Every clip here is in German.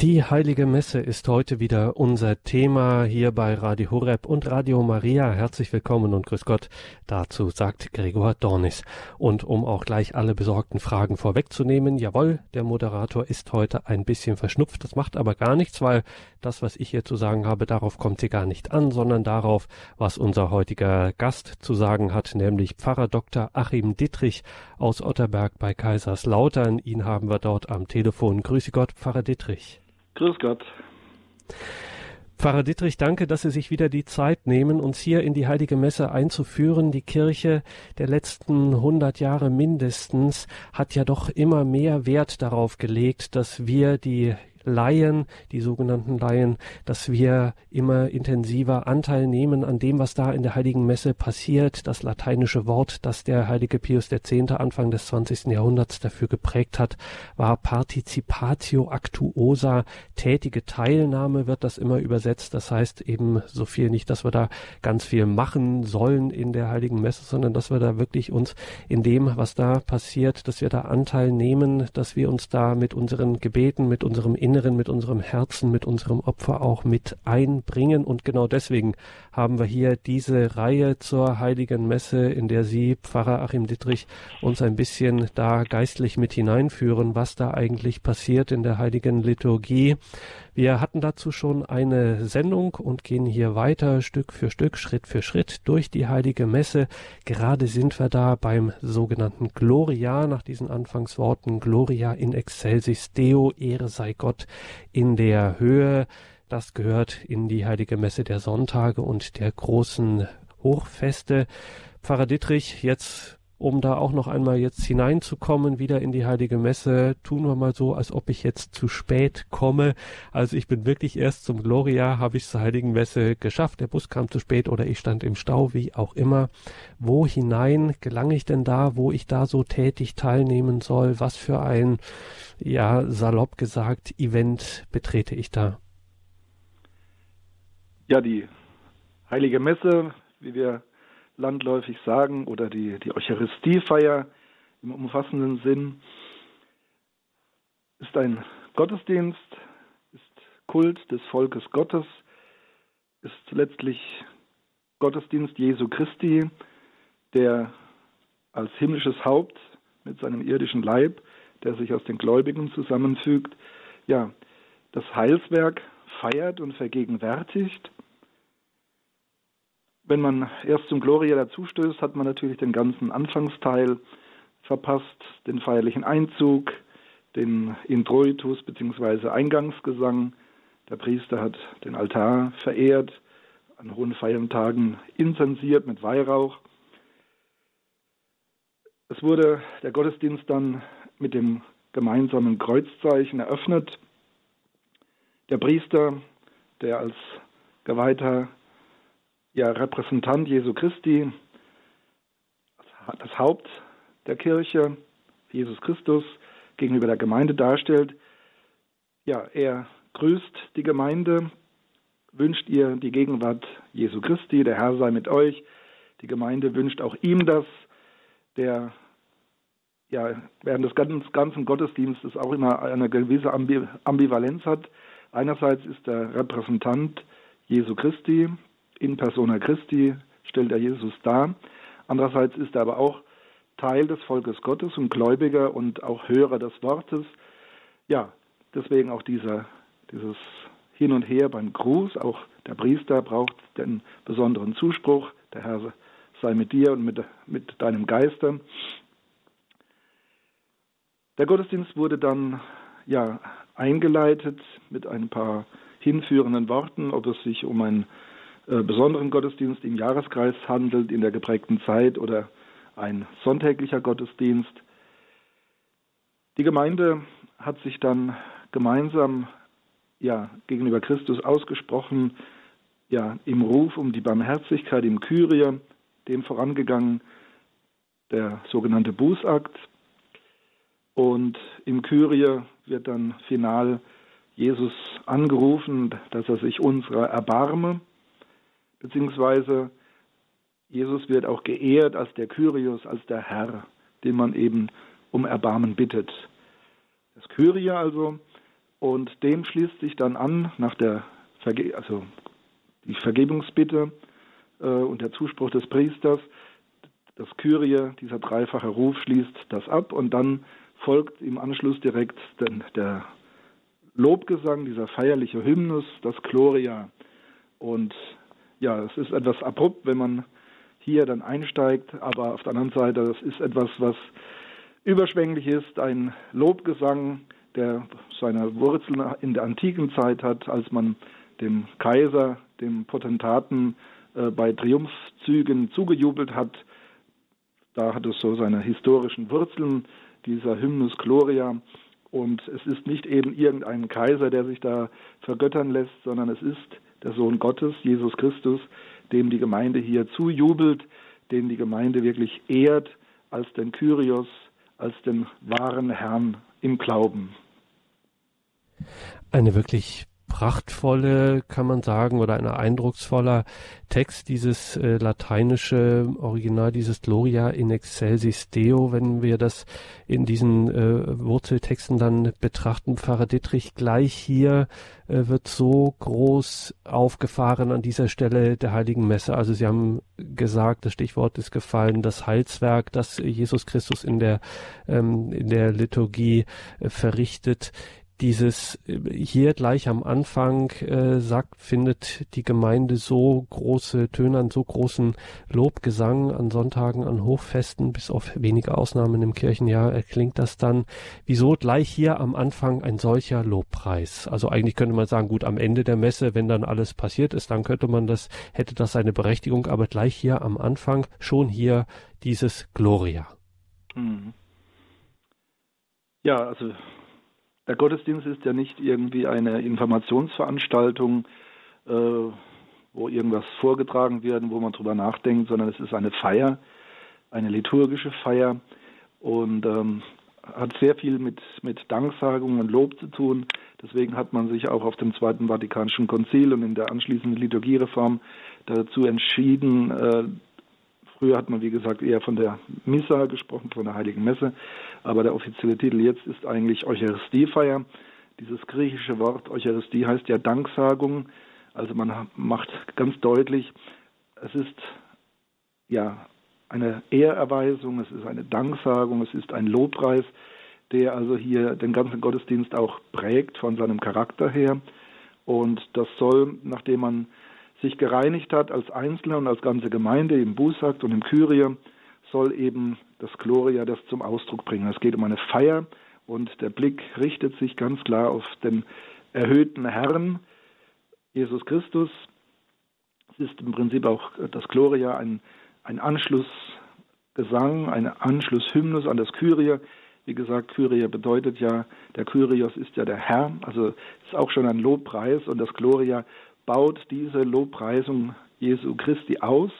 Die Heilige Messe ist heute wieder unser Thema hier bei Radio Horeb und Radio Maria. Herzlich willkommen und grüß Gott. Dazu sagt Gregor Dornis. Und um auch gleich alle besorgten Fragen vorwegzunehmen, jawohl, der Moderator ist heute ein bisschen verschnupft. Das macht aber gar nichts, weil das, was ich hier zu sagen habe, darauf kommt sie gar nicht an, sondern darauf, was unser heutiger Gast zu sagen hat, nämlich Pfarrer Dr. Achim Dittrich aus Otterberg bei Kaiserslautern. Ihn haben wir dort am Telefon. Grüße Gott, Pfarrer Dittrich. Grüß Gott. Pfarrer Dittrich, danke, dass Sie sich wieder die Zeit nehmen, uns hier in die Heilige Messe einzuführen. Die Kirche der letzten 100 Jahre mindestens hat ja doch immer mehr Wert darauf gelegt, dass wir die Laien, die sogenannten Laien, dass wir immer intensiver Anteil nehmen an dem, was da in der Heiligen Messe passiert. Das lateinische Wort, das der heilige Pius X. Anfang des 20. Jahrhunderts dafür geprägt hat, war Participatio Actuosa. Tätige Teilnahme wird das immer übersetzt. Das heißt eben so viel nicht, dass wir da ganz viel machen sollen in der Heiligen Messe, sondern dass wir da wirklich uns in dem, was da passiert, dass wir da Anteil nehmen, dass wir uns da mit unseren Gebeten, mit unserem Inneren, mit unserem Herzen, mit unserem Opfer auch mit einbringen. Und genau deswegen haben wir hier diese Reihe zur Heiligen Messe, in der Sie, Pfarrer Achim Dittrich, uns ein bisschen da geistlich mit hineinführen, was da eigentlich passiert in der Heiligen Liturgie. Wir hatten dazu schon eine Sendung und gehen hier weiter Stück für Stück, Schritt für Schritt durch die heilige Messe. Gerade sind wir da beim sogenannten Gloria, nach diesen Anfangsworten Gloria in excelsis Deo, Ehre sei Gott in der Höhe. Das gehört in die heilige Messe der Sonntage und der großen Hochfeste. Pfarrer Dittrich, jetzt um da auch noch einmal jetzt hineinzukommen, wieder in die heilige Messe, tun wir mal so, als ob ich jetzt zu spät komme. Also ich bin wirklich erst zum Gloria, habe ich zur heiligen Messe geschafft. Der Bus kam zu spät oder ich stand im Stau, wie auch immer. Wo hinein gelange ich denn da, wo ich da so tätig teilnehmen soll? Was für ein, ja, salopp gesagt, Event betrete ich da? Ja, die heilige Messe, wie wir landläufig sagen, oder die, die Eucharistiefeier im umfassenden Sinn, ist ein Gottesdienst, ist Kult des Volkes Gottes, ist letztlich Gottesdienst Jesu Christi, der als himmlisches Haupt mit seinem irdischen Leib, der sich aus den Gläubigen zusammenfügt, ja, das Heilswerk feiert und vergegenwärtigt wenn man erst zum Gloria dazustößt, hat man natürlich den ganzen Anfangsteil verpasst, den feierlichen Einzug, den Introitus bzw. Eingangsgesang. Der Priester hat den Altar verehrt, an hohen Feiertagen inzensiert mit Weihrauch. Es wurde der Gottesdienst dann mit dem gemeinsamen Kreuzzeichen eröffnet. Der Priester, der als Geweihter ja Repräsentant Jesu Christi, das Haupt der Kirche, Jesus Christus, gegenüber der Gemeinde darstellt. Ja, er grüßt die Gemeinde, wünscht ihr die Gegenwart Jesu Christi, der Herr sei mit euch. Die Gemeinde wünscht auch ihm das, der ja während des ganzen Gottesdienstes auch immer eine gewisse Ambivalenz hat. Einerseits ist er Repräsentant Jesu Christi, in persona Christi stellt er Jesus dar. Andererseits ist er aber auch Teil des Volkes Gottes und Gläubiger und auch Hörer des Wortes. Ja, deswegen auch dieser, dieses Hin und Her beim Gruß. Auch der Priester braucht den besonderen Zuspruch. Der Herr sei mit dir und mit, mit deinem Geiste. Der Gottesdienst wurde dann ja eingeleitet mit ein paar hinführenden Worten, ob es sich um ein besonderen Gottesdienst im Jahreskreis handelt, in der geprägten Zeit oder ein sonntäglicher Gottesdienst. Die Gemeinde hat sich dann gemeinsam ja, gegenüber Christus ausgesprochen, ja, im Ruf um die Barmherzigkeit im Kyrie, dem vorangegangen der sogenannte Bußakt. Und im Kyrie wird dann final Jesus angerufen, dass er sich unserer erbarme beziehungsweise Jesus wird auch geehrt als der Kyrios, als der Herr, den man eben um Erbarmen bittet. Das Kyrie also Und dem schließt sich dann an, nach der Verge also die Vergebungsbitte äh, und der Zuspruch des Priesters, das Kyrie, dieser dreifache Ruf, schließt das ab und dann folgt im Anschluss direkt der Lobgesang, dieser feierliche Hymnus, das Gloria. Und ja, es ist etwas abrupt, wenn man hier dann einsteigt, aber auf der anderen Seite, das ist etwas, was überschwänglich ist, ein Lobgesang, der seine Wurzeln in der antiken Zeit hat, als man dem Kaiser, dem Potentaten äh, bei Triumphzügen zugejubelt hat. Da hat es so seine historischen Wurzeln, dieser Hymnus Gloria. Und es ist nicht eben irgendein Kaiser, der sich da vergöttern lässt, sondern es ist der Sohn Gottes, Jesus Christus, dem die Gemeinde hier zujubelt, den die Gemeinde wirklich ehrt als den Kyrios, als den wahren Herrn im Glauben. Eine wirklich prachtvolle, kann man sagen, oder ein eindrucksvoller Text, dieses äh, lateinische Original, dieses Gloria in excelsis Deo, wenn wir das in diesen äh, Wurzeltexten dann betrachten. Pfarrer Dittrich, gleich hier äh, wird so groß aufgefahren an dieser Stelle der Heiligen Messe. Also Sie haben gesagt, das Stichwort ist gefallen, das Heilswerk, das Jesus Christus in der, ähm, in der Liturgie äh, verrichtet dieses hier gleich am Anfang äh, sagt, findet die Gemeinde so große Töne an so großen Lobgesang an Sonntagen, an Hochfesten, bis auf wenige Ausnahmen im Kirchenjahr erklingt das dann. Wieso gleich hier am Anfang ein solcher Lobpreis? Also eigentlich könnte man sagen, gut, am Ende der Messe, wenn dann alles passiert ist, dann könnte man das, hätte das seine Berechtigung, aber gleich hier am Anfang schon hier dieses Gloria. Mhm. Ja, also der Gottesdienst ist ja nicht irgendwie eine Informationsveranstaltung, äh, wo irgendwas vorgetragen wird, wo man drüber nachdenkt, sondern es ist eine Feier, eine liturgische Feier und ähm, hat sehr viel mit, mit Danksagung und Lob zu tun. Deswegen hat man sich auch auf dem Zweiten Vatikanischen Konzil und in der anschließenden Liturgiereform dazu entschieden, äh, Früher hat man, wie gesagt, eher von der Missa gesprochen, von der Heiligen Messe, aber der offizielle Titel jetzt ist eigentlich Eucharistiefeier. Dieses griechische Wort Eucharistie heißt ja Danksagung, also man macht ganz deutlich, es ist ja eine Ehrerweisung, es ist eine Danksagung, es ist ein Lobpreis, der also hier den ganzen Gottesdienst auch prägt von seinem Charakter her. Und das soll, nachdem man sich gereinigt hat als Einzelner und als ganze Gemeinde im Busakt und im Kyrie, soll eben das Gloria das zum Ausdruck bringen. Es geht um eine Feier und der Blick richtet sich ganz klar auf den erhöhten Herrn, Jesus Christus. Es ist im Prinzip auch das Gloria ein, ein Anschlussgesang, ein Anschlusshymnus an das Kyrie. Wie gesagt, Kyrie bedeutet ja, der Kyrios ist ja der Herr, also ist auch schon ein Lobpreis und das Gloria baut diese Lobpreisung Jesu Christi aus.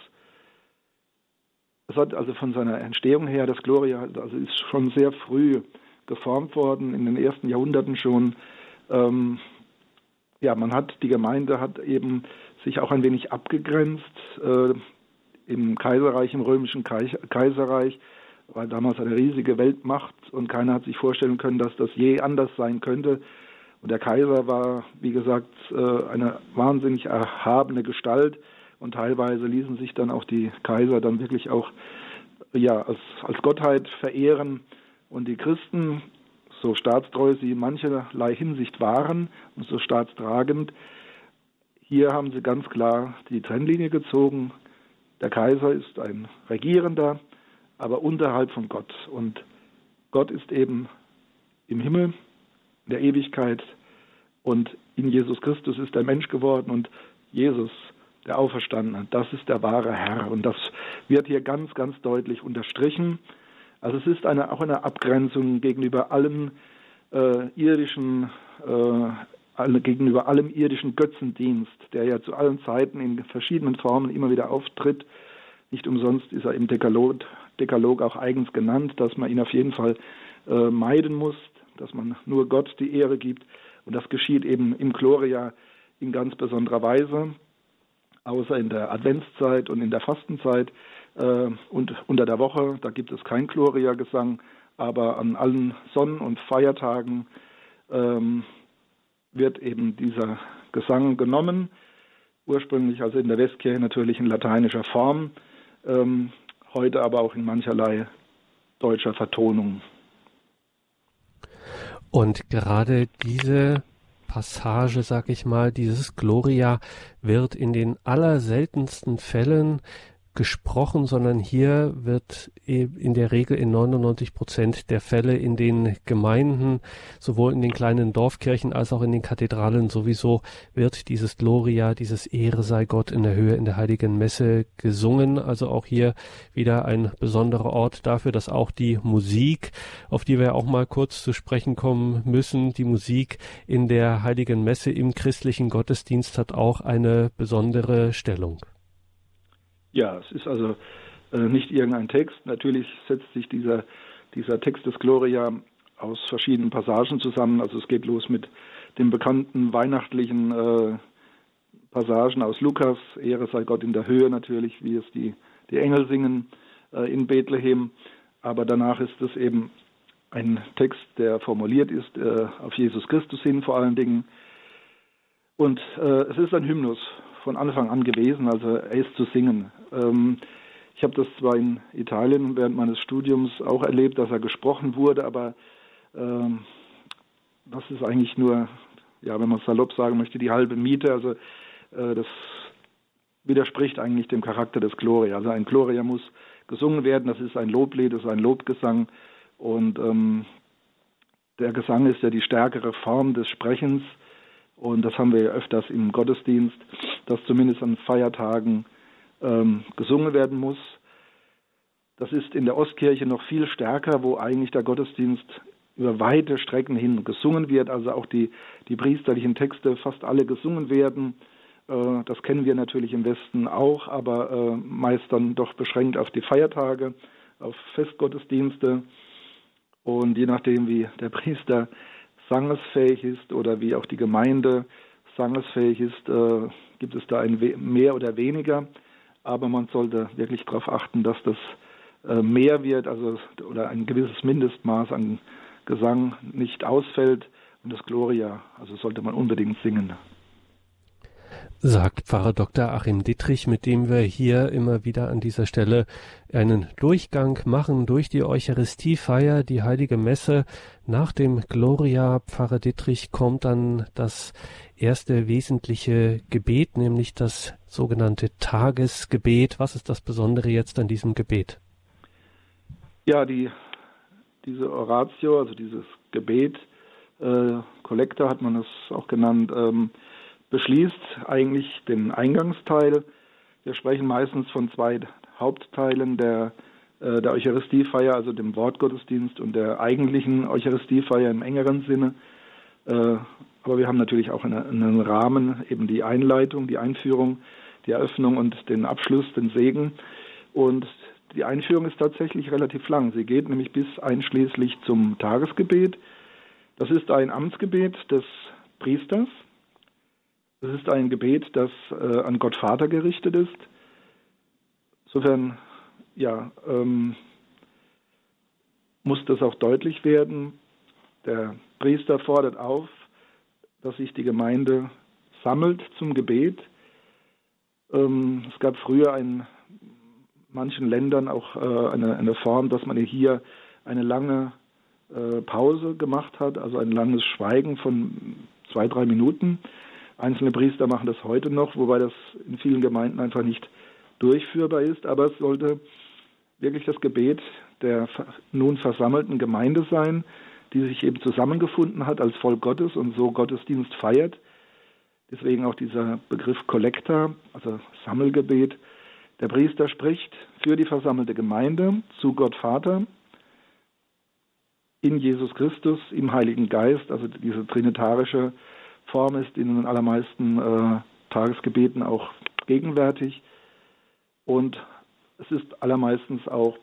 Es hat also von seiner Entstehung her, das Gloria also ist schon sehr früh geformt worden, in den ersten Jahrhunderten schon. Ähm, ja, man hat, die Gemeinde hat eben sich auch ein wenig abgegrenzt äh, im Kaiserreich, im römischen Kaiserreich, war damals eine riesige Weltmacht und keiner hat sich vorstellen können, dass das je anders sein könnte. Und der Kaiser war, wie gesagt, äh, eine wahnsinnig erhabene Gestalt und teilweise ließen sich dann auch die Kaiser dann wirklich auch ja, als, als Gottheit verehren. Und die Christen, so staatstreu sie in mancherlei Hinsicht waren und so staatstragend, hier haben sie ganz klar die Trennlinie gezogen. Der Kaiser ist ein Regierender, aber unterhalb von Gott. Und Gott ist eben im Himmel der Ewigkeit. Und in Jesus Christus ist der Mensch geworden und Jesus, der Auferstandene, das ist der wahre Herr. Und das wird hier ganz, ganz deutlich unterstrichen. Also es ist eine, auch eine Abgrenzung gegenüber allem äh, irdischen, äh, gegenüber allem irdischen Götzendienst, der ja zu allen Zeiten in verschiedenen Formen immer wieder auftritt. Nicht umsonst ist er im Dekalog, Dekalog auch eigens genannt, dass man ihn auf jeden Fall äh, meiden muss dass man nur Gott die Ehre gibt. Und das geschieht eben im Gloria in ganz besonderer Weise, außer in der Adventszeit und in der Fastenzeit äh, und unter der Woche. Da gibt es kein Gloria-Gesang, aber an allen Sonnen- und Feiertagen ähm, wird eben dieser Gesang genommen, ursprünglich also in der Westkirche natürlich in lateinischer Form, ähm, heute aber auch in mancherlei deutscher Vertonung. Und gerade diese Passage, sag ich mal, dieses Gloria wird in den allerseltensten Fällen gesprochen, sondern hier wird in der Regel in 99 Prozent der Fälle in den Gemeinden, sowohl in den kleinen Dorfkirchen als auch in den Kathedralen sowieso, wird dieses Gloria, dieses Ehre sei Gott in der Höhe in der heiligen Messe gesungen. Also auch hier wieder ein besonderer Ort dafür, dass auch die Musik, auf die wir auch mal kurz zu sprechen kommen müssen, die Musik in der heiligen Messe im christlichen Gottesdienst hat auch eine besondere Stellung. Ja, es ist also äh, nicht irgendein Text. Natürlich setzt sich dieser, dieser Text des Gloria aus verschiedenen Passagen zusammen. Also es geht los mit den bekannten weihnachtlichen äh, Passagen aus Lukas, Ehre sei Gott in der Höhe natürlich, wie es die, die Engel singen äh, in Bethlehem. Aber danach ist es eben ein Text, der formuliert ist äh, auf Jesus Christus hin vor allen Dingen. Und äh, es ist ein Hymnus von Anfang an gewesen, also ist zu singen. Ähm, ich habe das zwar in Italien während meines Studiums auch erlebt, dass er gesprochen wurde, aber ähm, das ist eigentlich nur, ja, wenn man salopp sagen möchte, die halbe Miete. Also äh, das widerspricht eigentlich dem Charakter des Gloria. Also ein Gloria muss gesungen werden, das ist ein Loblied, das ist ein Lobgesang und ähm, der Gesang ist ja die stärkere Form des Sprechens und das haben wir ja öfters im Gottesdienst, dass zumindest an Feiertagen ähm, gesungen werden muss. Das ist in der Ostkirche noch viel stärker, wo eigentlich der Gottesdienst über weite Strecken hin gesungen wird, also auch die, die priesterlichen Texte fast alle gesungen werden. Äh, das kennen wir natürlich im Westen auch, aber äh, meist dann doch beschränkt auf die Feiertage, auf Festgottesdienste. Und je nachdem, wie der Priester sangesfähig ist oder wie auch die Gemeinde sangesfähig ist, äh, gibt es da ein mehr oder weniger. Aber man sollte wirklich darauf achten, dass das äh, mehr wird, also oder ein gewisses Mindestmaß an Gesang nicht ausfällt. Und das Gloria, also sollte man unbedingt singen sagt Pfarrer Dr. Achim Dittrich, mit dem wir hier immer wieder an dieser Stelle einen Durchgang machen durch die Eucharistiefeier, die heilige Messe. Nach dem Gloria Pfarrer Dittrich kommt dann das erste wesentliche Gebet, nämlich das sogenannte Tagesgebet. Was ist das Besondere jetzt an diesem Gebet? Ja, die, diese Oratio, also dieses Gebet, äh, Kollektor hat man es auch genannt, ähm, beschließt eigentlich den Eingangsteil. Wir sprechen meistens von zwei Hauptteilen der, äh, der Eucharistiefeier, also dem Wortgottesdienst und der eigentlichen Eucharistiefeier im engeren Sinne. Äh, aber wir haben natürlich auch eine, einen Rahmen, eben die Einleitung, die Einführung, die Eröffnung und den Abschluss, den Segen. Und die Einführung ist tatsächlich relativ lang. Sie geht nämlich bis einschließlich zum Tagesgebet. Das ist ein Amtsgebet des Priesters, es ist ein Gebet, das äh, an Gott Vater gerichtet ist. Insofern, ja, ähm, muss das auch deutlich werden. Der Priester fordert auf, dass sich die Gemeinde sammelt zum Gebet. Ähm, es gab früher in manchen Ländern auch äh, eine, eine, Form, dass man hier eine lange äh, Pause gemacht hat, also ein langes Schweigen von zwei, drei Minuten. Einzelne Priester machen das heute noch, wobei das in vielen Gemeinden einfach nicht durchführbar ist. Aber es sollte wirklich das Gebet der nun versammelten Gemeinde sein, die sich eben zusammengefunden hat als Volk Gottes und so Gottesdienst feiert. Deswegen auch dieser Begriff Kollekta, also Sammelgebet. Der Priester spricht für die versammelte Gemeinde zu Gott Vater in Jesus Christus, im Heiligen Geist, also diese trinitarische Form ist in den allermeisten äh, Tagesgebeten auch gegenwärtig. Und es ist allermeistens auch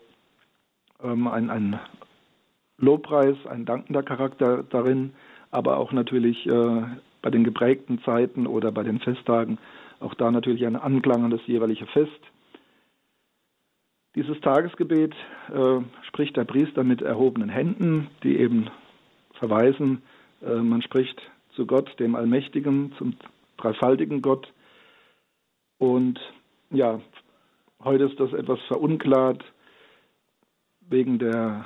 ähm, ein, ein Lobpreis, ein dankender Charakter darin, aber auch natürlich äh, bei den geprägten Zeiten oder bei den Festtagen auch da natürlich ein Anklang an das jeweilige Fest. Dieses Tagesgebet äh, spricht der Priester mit erhobenen Händen, die eben verweisen, äh, man spricht zu Gott, dem Allmächtigen, zum dreifaltigen Gott. Und ja, heute ist das etwas verunklart wegen der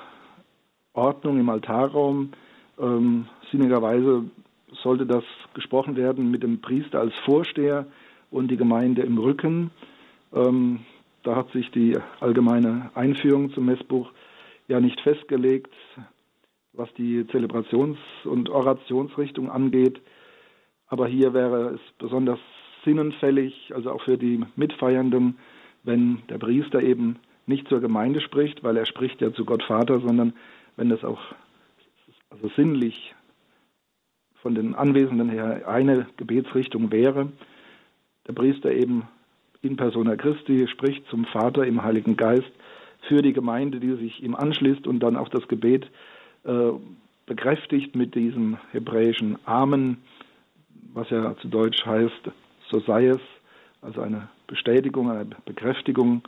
Ordnung im Altarraum. Ähm, sinnigerweise sollte das gesprochen werden mit dem Priester als Vorsteher und die Gemeinde im Rücken. Ähm, da hat sich die allgemeine Einführung zum Messbuch ja nicht festgelegt, was die Zelebrations- und Orationsrichtung angeht. Aber hier wäre es besonders sinnenfällig, also auch für die Mitfeiernden, wenn der Priester eben nicht zur Gemeinde spricht, weil er spricht ja zu Gott Vater, sondern wenn das auch also sinnlich von den Anwesenden her eine Gebetsrichtung wäre, der Priester eben in persona Christi spricht zum Vater im Heiligen Geist für die Gemeinde, die sich ihm anschließt und dann auch das Gebet äh, bekräftigt mit diesem hebräischen Amen, was ja zu Deutsch heißt, so sei es, also eine Bestätigung, eine Bekräftigung.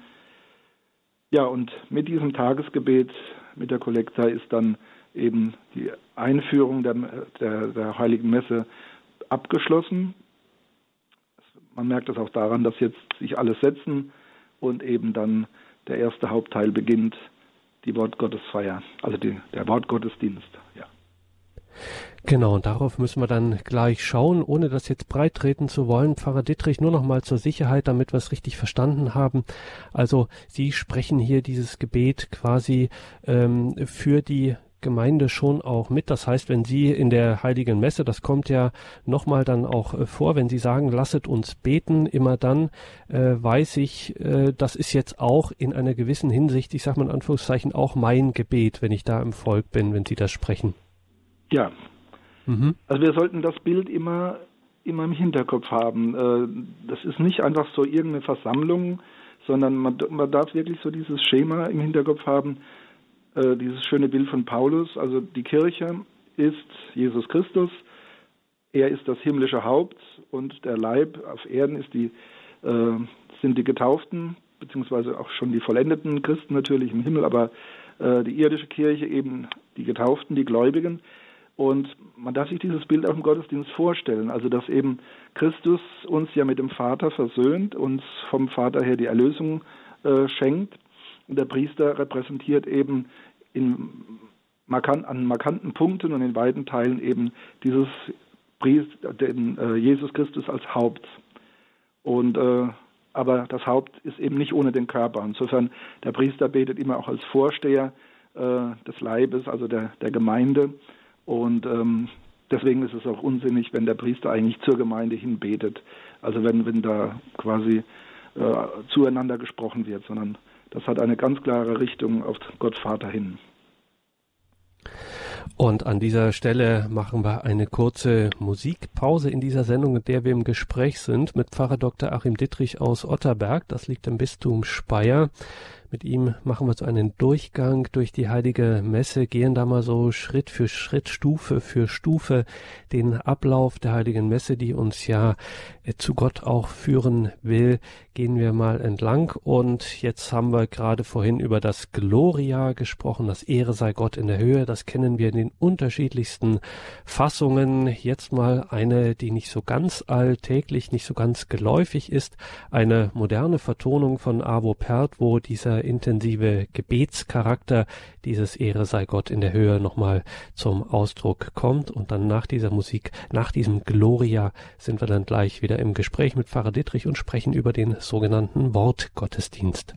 Ja, und mit diesem Tagesgebet, mit der Kollekta ist dann eben die Einführung der, der, der Heiligen Messe abgeschlossen. Man merkt das auch daran, dass jetzt sich alle setzen und eben dann der erste Hauptteil beginnt, die Wortgottesfeier, also die, der Wortgottesdienst. Ja. Genau, und darauf müssen wir dann gleich schauen, ohne das jetzt breit treten zu wollen. Pfarrer Dittrich, nur noch mal zur Sicherheit, damit wir es richtig verstanden haben. Also Sie sprechen hier dieses Gebet quasi ähm, für die Gemeinde schon auch mit. Das heißt, wenn Sie in der Heiligen Messe, das kommt ja nochmal dann auch äh, vor, wenn Sie sagen, lasset uns beten, immer dann äh, weiß ich, äh, das ist jetzt auch in einer gewissen Hinsicht, ich sage mal in Anführungszeichen, auch mein Gebet, wenn ich da im Volk bin, wenn Sie das sprechen. Ja. Mhm. Also wir sollten das Bild immer, immer im Hinterkopf haben. Äh, das ist nicht einfach so irgendeine Versammlung, sondern man, man darf wirklich so dieses Schema im Hinterkopf haben, äh, dieses schöne Bild von Paulus. Also die Kirche ist Jesus Christus, er ist das himmlische Haupt und der Leib auf Erden ist die, äh, sind die Getauften, beziehungsweise auch schon die vollendeten Christen natürlich im Himmel, aber äh, die irdische Kirche eben die Getauften, die Gläubigen. Und man darf sich dieses Bild auch im Gottesdienst vorstellen, also dass eben Christus uns ja mit dem Vater versöhnt, uns vom Vater her die Erlösung äh, schenkt und der Priester repräsentiert eben in markant, an markanten Punkten und in beiden Teilen eben dieses Priester, den äh, Jesus Christus als Haupt. Und äh, aber das Haupt ist eben nicht ohne den Körper. Insofern der Priester betet immer auch als Vorsteher äh, des Leibes, also der, der Gemeinde. Und ähm, deswegen ist es auch unsinnig, wenn der Priester eigentlich zur Gemeinde hin betet. Also wenn, wenn da quasi äh, zueinander gesprochen wird, sondern das hat eine ganz klare Richtung auf Gott Vater hin. Und an dieser Stelle machen wir eine kurze Musikpause in dieser Sendung, in der wir im Gespräch sind mit Pfarrer Dr. Achim Dittrich aus Otterberg. Das liegt im Bistum Speyer. Mit ihm machen wir so einen Durchgang durch die heilige Messe, gehen da mal so Schritt für Schritt, Stufe für Stufe den Ablauf der heiligen Messe, die uns ja äh, zu Gott auch führen will, gehen wir mal entlang. Und jetzt haben wir gerade vorhin über das Gloria gesprochen, das Ehre sei Gott in der Höhe. Das kennen wir in den unterschiedlichsten Fassungen. Jetzt mal eine, die nicht so ganz alltäglich, nicht so ganz geläufig ist, eine moderne Vertonung von Avo Pert, wo dieser intensive Gebetscharakter dieses Ehre sei Gott in der Höhe nochmal zum Ausdruck kommt. Und dann nach dieser Musik, nach diesem Gloria, sind wir dann gleich wieder im Gespräch mit Pfarrer Dittrich und sprechen über den sogenannten Wortgottesdienst.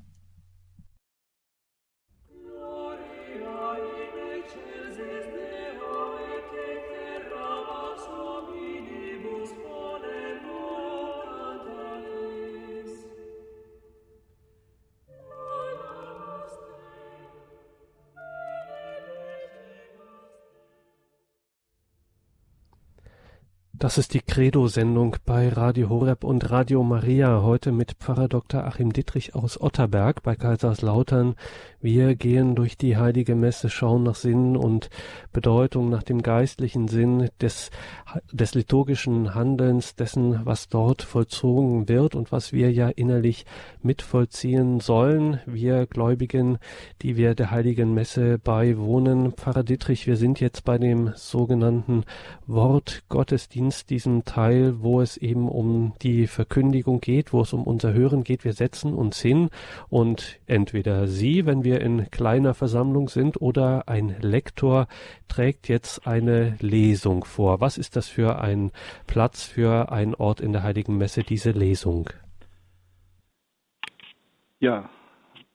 Das ist die Credo-Sendung bei Radio Horeb und Radio Maria. Heute mit Pfarrer Dr. Achim Dittrich aus Otterberg bei Kaiserslautern. Wir gehen durch die Heilige Messe, schauen nach Sinn und Bedeutung, nach dem geistlichen Sinn des, des liturgischen Handelns, dessen, was dort vollzogen wird und was wir ja innerlich mitvollziehen sollen. Wir Gläubigen, die wir der Heiligen Messe beiwohnen. Pfarrer Dittrich, wir sind jetzt bei dem sogenannten Wort Gottesdienst Gottesdienst, diesem Teil, wo es eben um die Verkündigung geht, wo es um unser Hören geht. Wir setzen uns hin und entweder Sie, wenn wir in kleiner Versammlung sind, oder ein Lektor trägt jetzt eine Lesung vor. Was ist das für ein Platz, für ein Ort in der Heiligen Messe, diese Lesung? Ja,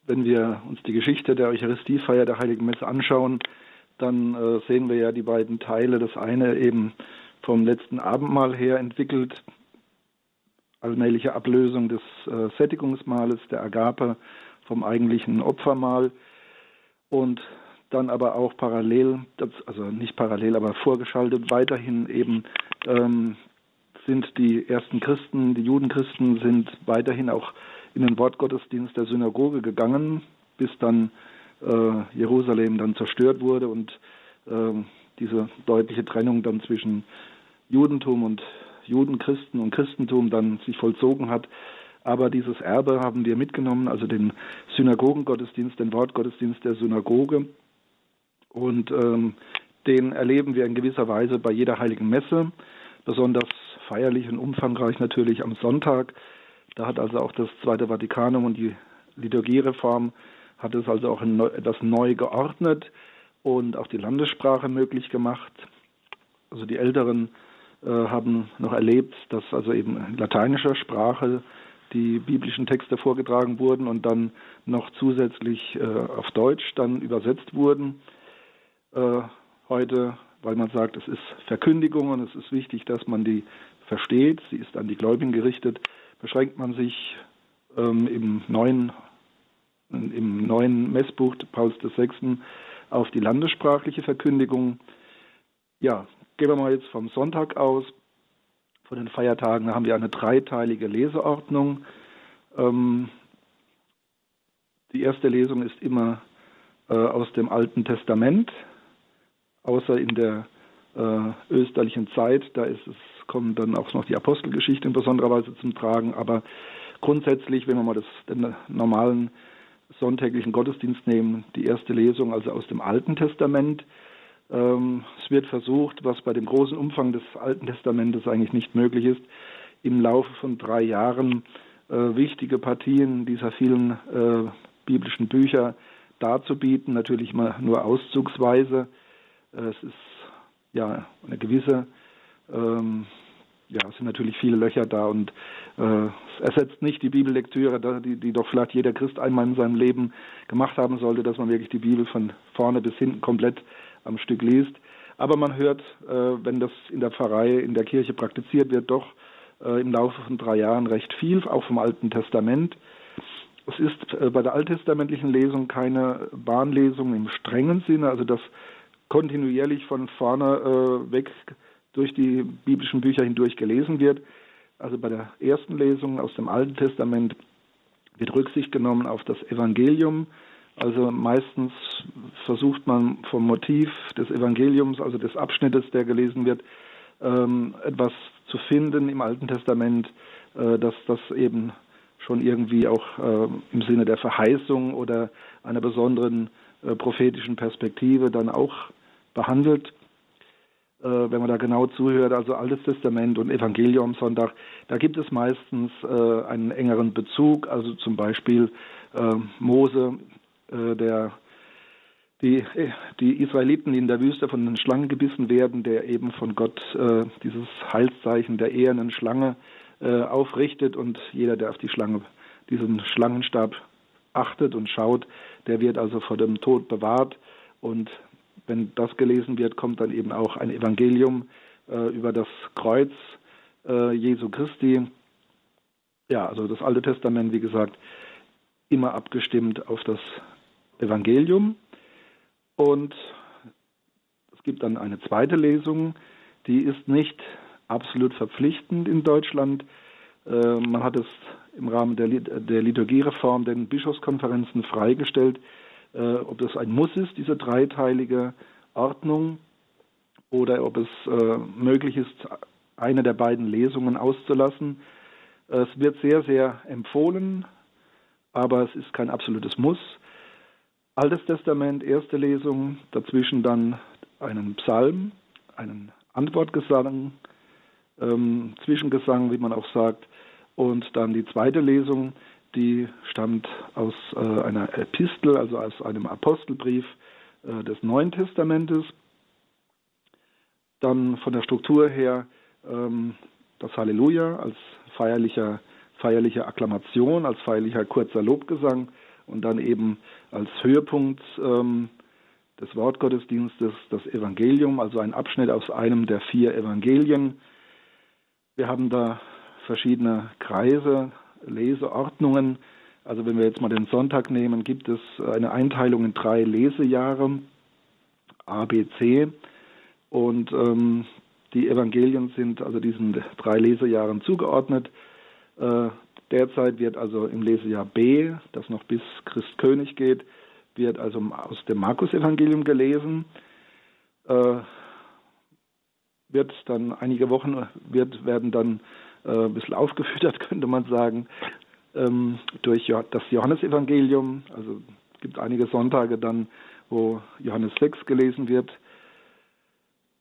wenn wir uns die Geschichte der Eucharistiefeier der Heiligen Messe anschauen, dann äh, sehen wir ja die beiden Teile. Das eine eben vom letzten Abendmahl her entwickelt, allmähliche Ablösung des äh, Sättigungsmahles, der Agape vom eigentlichen Opfermahl. Und dann aber auch parallel, also nicht parallel, aber vorgeschaltet weiterhin eben ähm, sind die ersten Christen, die Judenchristen sind weiterhin auch in den Wortgottesdienst der Synagoge gegangen, bis dann äh, Jerusalem dann zerstört wurde und äh, diese deutliche Trennung dann zwischen Judentum und Judenchristen und Christentum dann sich vollzogen hat. Aber dieses Erbe haben wir mitgenommen, also den Synagogengottesdienst, den Wortgottesdienst der Synagoge. Und ähm, den erleben wir in gewisser Weise bei jeder heiligen Messe, besonders feierlich und umfangreich natürlich am Sonntag. Da hat also auch das Zweite Vatikanum und die Liturgiereform hat es also auch etwas neu geordnet und auch die Landessprache möglich gemacht. Also die älteren haben noch erlebt, dass also eben in lateinischer Sprache die biblischen Texte vorgetragen wurden und dann noch zusätzlich äh, auf Deutsch dann übersetzt wurden. Äh, heute, weil man sagt, es ist Verkündigung und es ist wichtig, dass man die versteht, sie ist an die Gläubigen gerichtet, beschränkt man sich ähm, im neuen im neuen Messbuch Pauls VI. auf die landessprachliche Verkündigung. Ja, Gehen wir mal jetzt vom Sonntag aus. Von den Feiertagen haben wir eine dreiteilige Leseordnung. Ähm, die erste Lesung ist immer äh, aus dem Alten Testament, außer in der äh, österlichen Zeit. Da ist es, kommen dann auch noch die Apostelgeschichte in besonderer Weise zum Tragen. Aber grundsätzlich, wenn wir mal das, den normalen sonntäglichen Gottesdienst nehmen, die erste Lesung also aus dem Alten Testament. Ähm, es wird versucht, was bei dem großen Umfang des Alten Testamentes eigentlich nicht möglich ist, im Laufe von drei Jahren äh, wichtige Partien dieser vielen äh, biblischen Bücher darzubieten, natürlich mal nur auszugsweise. Äh, es ist ja eine gewisse, ähm, ja, es sind natürlich viele Löcher da und äh, es ersetzt nicht die Bibellektüre, die, die doch vielleicht jeder Christ einmal in seinem Leben gemacht haben sollte, dass man wirklich die Bibel von vorne bis hinten komplett am Stück liest. Aber man hört, äh, wenn das in der Pfarrei, in der Kirche praktiziert wird, doch äh, im Laufe von drei Jahren recht viel, auch vom Alten Testament. Es ist äh, bei der alttestamentlichen Lesung keine Bahnlesung im strengen Sinne, also dass kontinuierlich von vorne weg durch die biblischen Bücher hindurch gelesen wird. Also bei der ersten Lesung aus dem Alten Testament wird Rücksicht genommen auf das Evangelium, also meistens versucht man vom Motiv des Evangeliums, also des Abschnittes, der gelesen wird, ähm, etwas zu finden im Alten Testament, äh, dass das eben schon irgendwie auch äh, im Sinne der Verheißung oder einer besonderen äh, prophetischen Perspektive dann auch behandelt. wenn man da genau zuhört, also Altes Testament und Evangelium Sonntag, da gibt es meistens einen engeren Bezug, also zum Beispiel Mose äh, der, die, die Israeliten, in der Wüste von den Schlangen gebissen werden, der eben von Gott äh, dieses Heilszeichen der ehernen Schlange äh, aufrichtet und jeder, der auf die Schlange, diesen Schlangenstab achtet und schaut, der wird also vor dem Tod bewahrt und wenn das gelesen wird, kommt dann eben auch ein Evangelium äh, über das Kreuz äh, Jesu Christi. Ja, also das Alte Testament, wie gesagt, immer abgestimmt auf das Evangelium. Und es gibt dann eine zweite Lesung, die ist nicht absolut verpflichtend in Deutschland. Äh, man hat es im Rahmen der, Liturgiereform den Bischofskonferenzen freigestellt, äh, ob das ein Muss ist, diese dreiteilige Ordnung, oder ob es äh, möglich ist, eine der beiden Lesungen auszulassen. Es wird sehr, sehr empfohlen, aber es ist kein absolutes Muss. Altes Testament, erste Lesung, dazwischen dann einen Psalm, einen Antwortgesang, ähm, Zwischengesang, wie man auch sagt, und dann die zweite Lesung, die stammt aus äh, einer Epistel, also aus einem Apostelbrief äh, des Neuen Testamentes. Dann von der Struktur her ähm, das Halleluja als feierlicher, feierliche Akklamation, als feierlicher kurzer Lobgesang und dann eben als Höhepunkt ähm, des Wortgottesdienstes das Evangelium, also ein Abschnitt aus einem der vier Evangelien. Wir haben da verschiedene Kreise, Leseordnungen. Also wenn wir jetzt mal den Sonntag nehmen, gibt es eine Einteilung in drei Lesejahre, A, B, C. Und ähm, die Evangelien sind also diesen drei Lesejahren zugeordnet. Äh, derzeit wird also im Lesejahr B, das noch bis Christkönig geht, wird also aus dem Markus-Evangelium gelesen. Äh, wird dann einige Wochen wird, werden dann äh, ein bisschen aufgefüttert, könnte man sagen, ähm, durch das Johannesevangelium. Also es gibt einige Sonntage dann, wo Johannes 6 gelesen wird.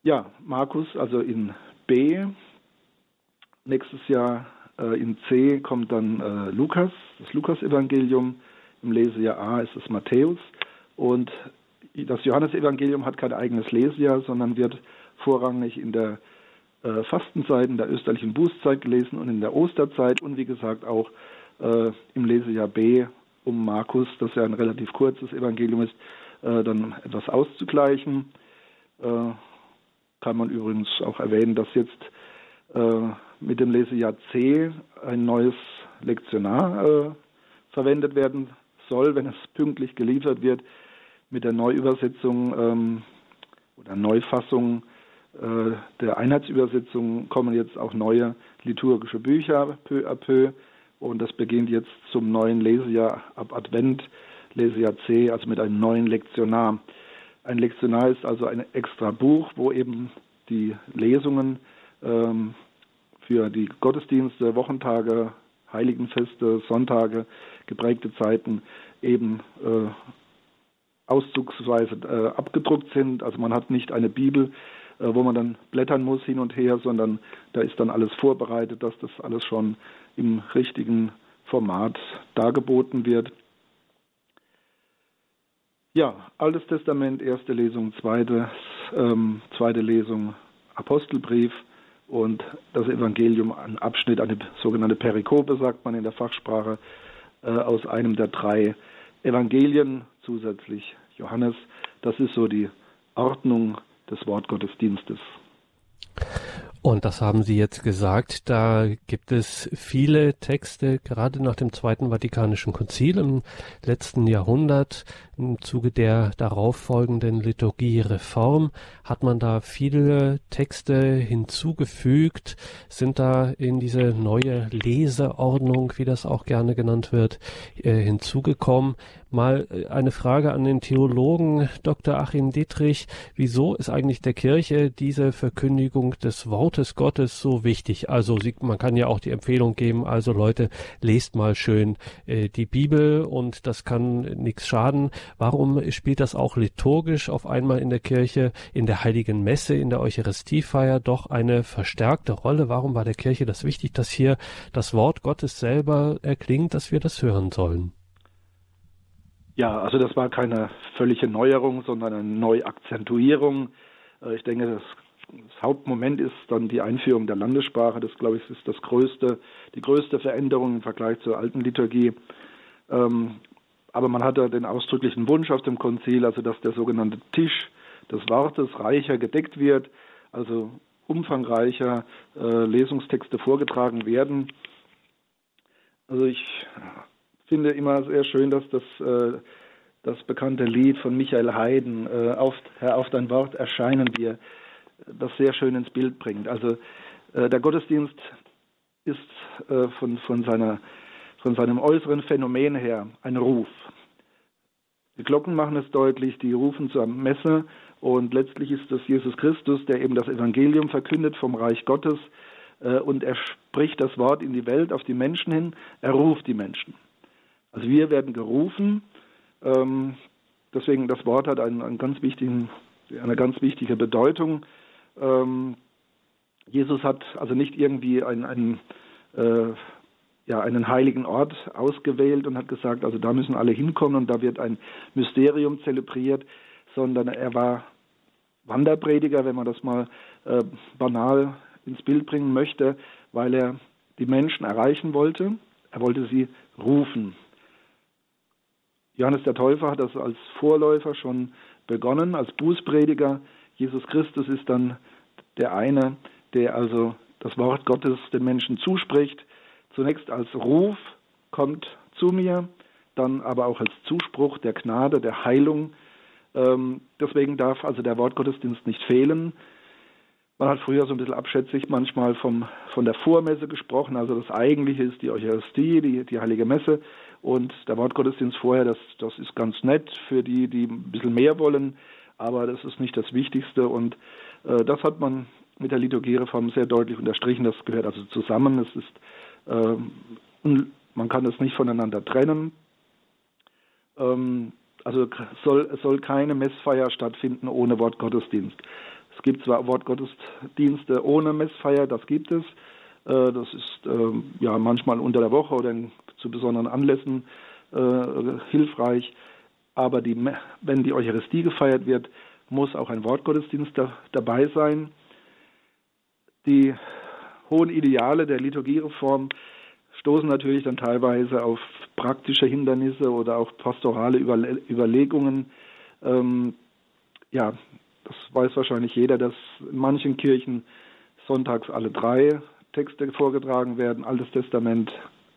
Ja, Markus also in B. Nächstes Jahr in C kommt dann äh, Lukas, das Lukas-Evangelium. Im Lesejahr A ist es Matthäus. Und das Johannesevangelium hat kein eigenes Lesejahr, sondern wird vorrangig in der äh, Fastenzeit, in der österlichen Bußzeit gelesen und in der Osterzeit und wie gesagt auch äh, im Lesejahr B um Markus, das ja ein relativ kurzes Evangelium ist, äh, dann etwas auszugleichen. Äh, kann man übrigens auch erwähnen, dass jetzt äh, mit dem Lesejahr C ein neues Lektionar äh, verwendet werden soll, wenn es pünktlich geliefert wird. Mit der Neuübersetzung ähm, oder Neufassung äh, der Einheitsübersetzung kommen jetzt auch neue liturgische Bücher peu à peu und das beginnt jetzt zum neuen Lesejahr ab Advent, Lesejahr C, also mit einem neuen Lektionar. Ein Lektionar ist also ein extra Buch, wo eben die Lesungen ähm, für die Gottesdienste, Wochentage, Heiligenfeste, Sonntage, geprägte Zeiten eben äh, auszugsweise äh, abgedruckt sind. Also man hat nicht eine Bibel, äh, wo man dann blättern muss hin und her, sondern da ist dann alles vorbereitet, dass das alles schon im richtigen Format dargeboten wird. Ja, Altes Testament, erste Lesung, zweite, ähm, zweite Lesung, Apostelbrief und das Evangelium, ein Abschnitt, eine sogenannte Perikope, sagt man in der Fachsprache, äh, aus einem der drei Evangelien, zusätzlich Johannes. Das ist so die Ordnung des Wortgottesdienstes. Und das haben Sie jetzt gesagt. Da gibt es viele Texte, gerade nach dem Zweiten Vatikanischen Konzil im letzten Jahrhundert, im Zuge der darauffolgenden Liturgiereform, hat man da viele Texte hinzugefügt, sind da in diese neue Leseordnung, wie das auch gerne genannt wird, äh, hinzugekommen. Mal äh, eine Frage an den Theologen Dr. Achim Dietrich. Wieso ist eigentlich der Kirche diese Verkündigung des Wortes Gottes so wichtig? Also man kann ja auch die Empfehlung geben, also Leute, lest mal schön äh, die Bibel und das kann nichts schaden. Warum spielt das auch liturgisch auf einmal in der Kirche, in der heiligen Messe, in der Eucharistiefeier doch eine verstärkte Rolle? Warum war der Kirche das wichtig, dass hier das Wort Gottes selber erklingt, dass wir das hören sollen? Ja, also das war keine völlige Neuerung, sondern eine Neuakzentuierung. Äh, ich denke, das, das, Hauptmoment ist dann die Einführung der Landessprache. Das, glaube ich, ist das größte, die größte Veränderung im Vergleich zur alten Liturgie. Ähm, aber man hatte den ausdrücklichen Wunsch auf dem Konzil, also dass der sogenannte Tisch des Wortes reicher gedeckt wird, also umfangreicher äh, Lesungstexte vorgetragen werden. Also ich finde immer sehr schön, dass das, äh, das bekannte Lied von Michael Haydn, äh, auf, Herr, auf dein Wort erscheinen wir, das sehr schön ins Bild bringt. Also Äh, der Gottesdienst ist von, von, seiner, von seinem äußeren Phänomen her ein Ruf. Die Glocken machen es deutlich, die rufen zur Messe und letztlich ist es Jesus Christus, der eben das Evangelium verkündet vom Reich Gottes und er spricht das Wort in die Welt, auf die Menschen hin, er ruft die Menschen. Also wir werden gerufen, ähm, deswegen das Wort hat einen, einen ganz wichtigen, eine ganz wichtige Bedeutung. Ähm, Jesus hat also nicht irgendwie einen, einen, äh, ja, einen heiligen Ort ausgewählt und hat gesagt, also da müssen alle hinkommen und da wird ein Mysterium zelebriert, sondern er war Wanderprediger, wenn man das mal äh, banal ins Bild bringen möchte, weil er die Menschen erreichen wollte. Er wollte sie rufen. Johannes der Täufer hat das als Vorläufer schon begonnen, als Bußprediger. Jesus Christus ist dann der eine, der also das Wort Gottes den Menschen zuspricht. Zunächst als Ruf kommt zu mir, dann aber auch als Zuspruch der Gnade, der Heilung. Ähm, deswegen darf also der Wortgottesdienst nicht fehlen. Man hat früher so ein bisschen abschätzig manchmal vom, von der Vormesse gesprochen. Also das Eigentliche ist die Eucharistie, die, die Heilige Messe. Und der Wortgottesdienst vorher, das, das ist ganz nett für die, die ein bisschen mehr wollen. Aber das ist nicht das Wichtigste. Und äh, das hat man mit der Liturgiereform sehr deutlich unterstrichen. Das gehört also zusammen. Es ist, äh, man kann es nicht voneinander trennen. Ähm, also soll, soll keine Messfeier stattfinden ohne Wortgottesdienst. Es gibt zwar Wortgottesdienste ohne Messfeier, das gibt es. Äh, das ist ähm, ja manchmal unter der Woche oder zu besonderen Anlässen äh, hilfreich. Aber die, wenn die Eucharistie gefeiert wird, muss auch ein Wortgottesdienst da, dabei sein. Die hohen Ideale der Liturgiereform stoßen natürlich dann teilweise auf praktische Hindernisse oder auch pastorale Überlegungen. Ähm, ja, das weiß wahrscheinlich jeder, dass in manchen Kirchen sonntags alle drei Texte vorgetragen werden, Altes Testament,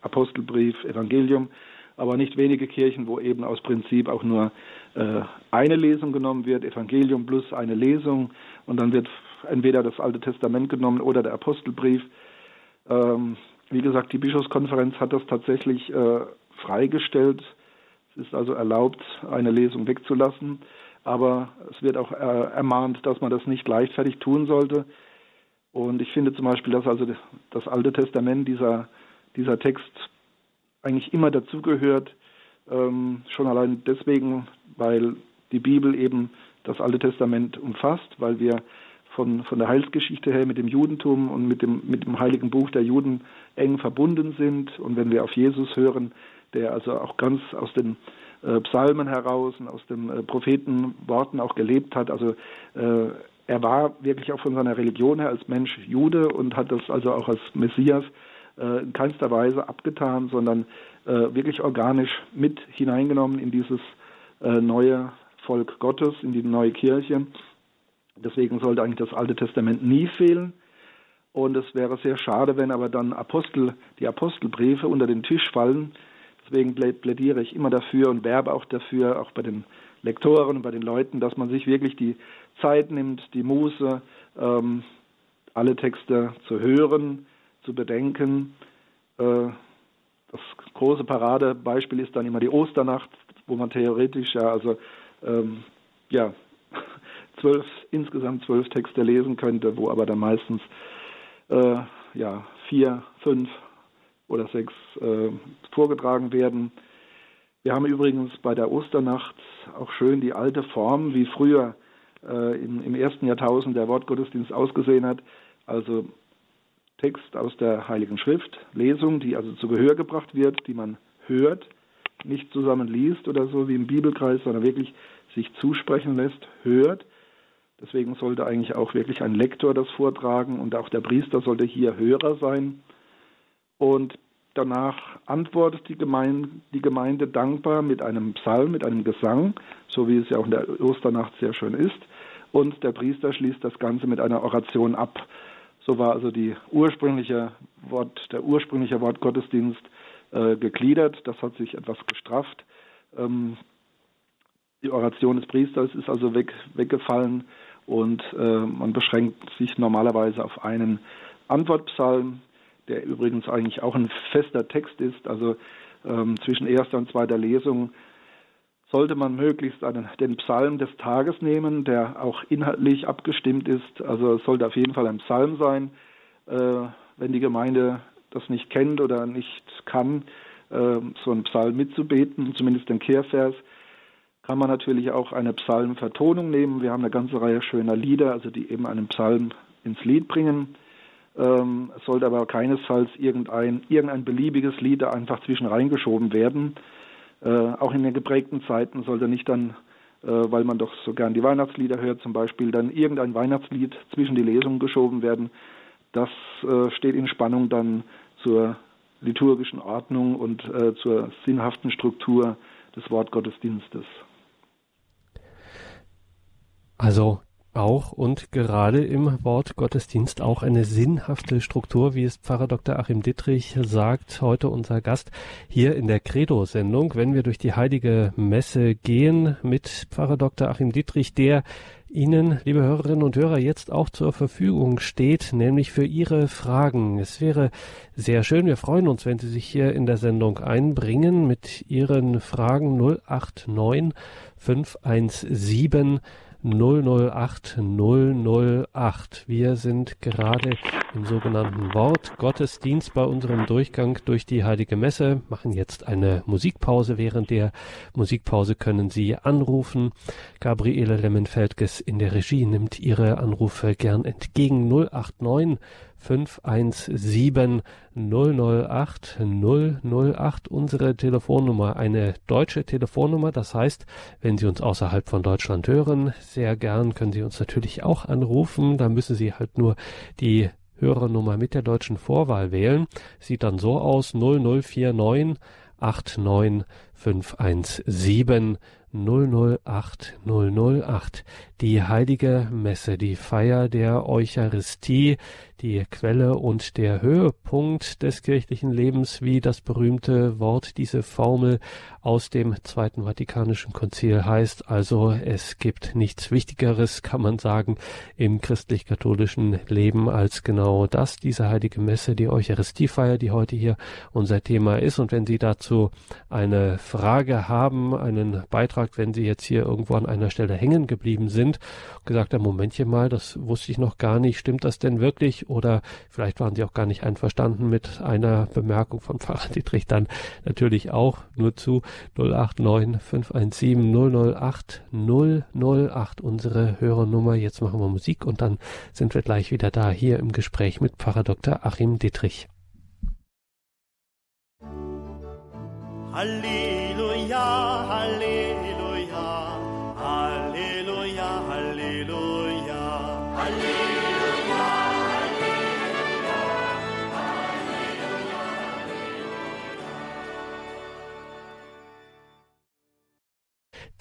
Apostelbrief, Evangelium, aber nicht wenige Kirchen, wo eben aus Prinzip auch nur äh, eine Lesung genommen wird, Evangelium plus eine Lesung und dann wird entweder das Alte Testament genommen oder der Apostelbrief. Ähm, wie gesagt, die Bischofskonferenz hat das tatsächlich äh, freigestellt. Es ist also erlaubt, eine Lesung wegzulassen aber es wird auch äh, ermahnt, dass man das nicht leichtfertig tun sollte. Und ich finde zum Beispiel, dass also das Alte Testament, dieser, dieser Text eigentlich immer dazugehört, ähm, schon allein deswegen, weil die Bibel eben das Alte Testament umfasst, weil wir von, von der Heilsgeschichte her mit dem Judentum und mit dem, mit dem heiligen Buch der Juden eng verbunden sind. Und wenn wir auf Jesus hören, der also auch ganz aus den äh, Psalmen heraus und aus den äh, Prophetenworten auch gelebt hat. Also äh, er war wirklich auch von seiner Religion her als Mensch Jude und hat das also auch als Messias in keinster Weise abgetan, sondern wirklich organisch mit hineingenommen in dieses neue Volk Gottes, in die neue Kirche. Deswegen sollte eigentlich das Alte Testament nie fehlen. Und es wäre sehr schade, wenn aber dann Apostel, die Apostelbriefe unter den Tisch fallen, Deswegen plädiere ich immer dafür und werbe auch dafür, auch bei den Lektoren und bei den Leuten, dass man sich wirklich die Zeit nimmt, die Muße, ähm, alle Texte zu hören, zu bedenken. Äh, das große Paradebeispiel ist dann immer die Osternacht, wo man theoretisch ja also ähm, ja zwölf insgesamt zwölf Texte lesen könnte, wo aber dann meistens äh, ja vier, fünf oder sechs äh, vorgetragen werden. Wir haben übrigens bei der Osternacht auch schön die alte Form, wie früher äh, im, im, ersten Jahrtausend der Wortgottesdienst ausgesehen hat. Also Text aus der Heiligen Schrift, Lesung, die also zu Gehör gebracht wird, die man hört, nicht zusammen liest oder so wie im Bibelkreis, sondern wirklich sich zusprechen lässt, hört. Deswegen sollte eigentlich auch wirklich ein Lektor das vortragen und auch der Priester sollte hier Hörer sein. Und danach antwortet die Gemeinde, die Gemeinde dankbar mit einem Psalm, mit einem Gesang, so wie es ja auch in der Osternacht sehr schön ist. Und der Priester schließt das Ganze mit einer Oration ab. So war also ursprüngliche Wort, der ursprüngliche Wortgottesdienst äh, gegliedert. Das hat sich etwas gestrafft. Ähm, die Oration des Priesters ist also weg, weggefallen und äh, man beschränkt sich normalerweise auf einen Antwortpsalm, der übrigens eigentlich auch ein fester Text ist. Also ähm, zwischen erster und zweiter Lesung sollte man möglichst einen, den Psalm des Tages nehmen, der auch inhaltlich abgestimmt ist. Also es sollte auf jeden Fall ein Psalm sein. Äh, wenn die Gemeinde das nicht kennt oder nicht kann, äh, so einen Psalm mitzubeten, zumindest den Kehrvers, kann man natürlich auch eine Psalmvertonung nehmen. Wir haben eine ganze Reihe schöner Lieder, also die eben einen Psalm ins Lied bringen. Ähm, es sollte aber keinesfalls irgendein, irgendein beliebiges Lied einfach zwischen reingeschoben werden. Äh, auch in den geprägten Zeiten sollte nicht dann, äh, weil man doch so gern die Weihnachtslieder hört, zum Beispiel dann irgendein Weihnachtslied zwischen die Lesungen geschoben werden. Das äh, steht in Spannung dann zur liturgischen Ordnung und äh, zur sinnhaften Struktur des Wortgottesdienstes. Also auch und gerade im Wort Gottesdienst auch eine sinnhafte Struktur, wie es Pfarrer Dr. Achim Dittrich sagt, heute unser Gast hier in der Credo-Sendung. Wenn wir durch die heilige Messe gehen mit Pfarrer Dr. Achim Dittrich, der Ihnen, liebe Hörerinnen und Hörer, jetzt auch zur Verfügung steht, nämlich für Ihre Fragen. Es wäre sehr schön, wir freuen uns, wenn Sie sich hier in der Sendung einbringen mit Ihren Fragen 089 517 008 008. Wir sind gerade im sogenannten Wort Gottesdienst bei unserem Durchgang durch die Heilige Messe, machen jetzt eine Musikpause. Während der Musikpause können Sie anrufen. Gabriele Lemmenfeldges in der Regie nimmt Ihre Anrufe gern entgegen 089 517 008 008 unsere Telefonnummer, eine deutsche Telefonnummer. Das heißt, wenn Sie uns außerhalb von Deutschland hören, sehr gern können Sie uns natürlich auch anrufen. Da müssen Sie halt nur die Hörernummer mit der deutschen Vorwahl wählen. Sieht dann so aus 0049 89517 008 008. Die heilige Messe, die Feier der Eucharistie, die Quelle und der Höhepunkt des kirchlichen Lebens, wie das berühmte Wort, diese Formel aus dem Zweiten Vatikanischen Konzil heißt. Also es gibt nichts Wichtigeres, kann man sagen, im christlich-katholischen Leben als genau das, diese heilige Messe, die Eucharistiefeier, die heute hier unser Thema ist. Und wenn Sie dazu eine Frage haben, einen Beitrag, wenn Sie jetzt hier irgendwo an einer Stelle hängen geblieben sind, gesagt haben, Momentchen mal, das wusste ich noch gar nicht, stimmt das denn wirklich? Oder vielleicht waren Sie auch gar nicht einverstanden mit einer Bemerkung von Pfarrer Dietrich, dann natürlich auch nur zu 089 517 008 008 unsere Hörernummer. Jetzt machen wir Musik und dann sind wir gleich wieder da hier im Gespräch mit Pfarrer Dr. Achim Dietrich. Halleluja, Halleluja,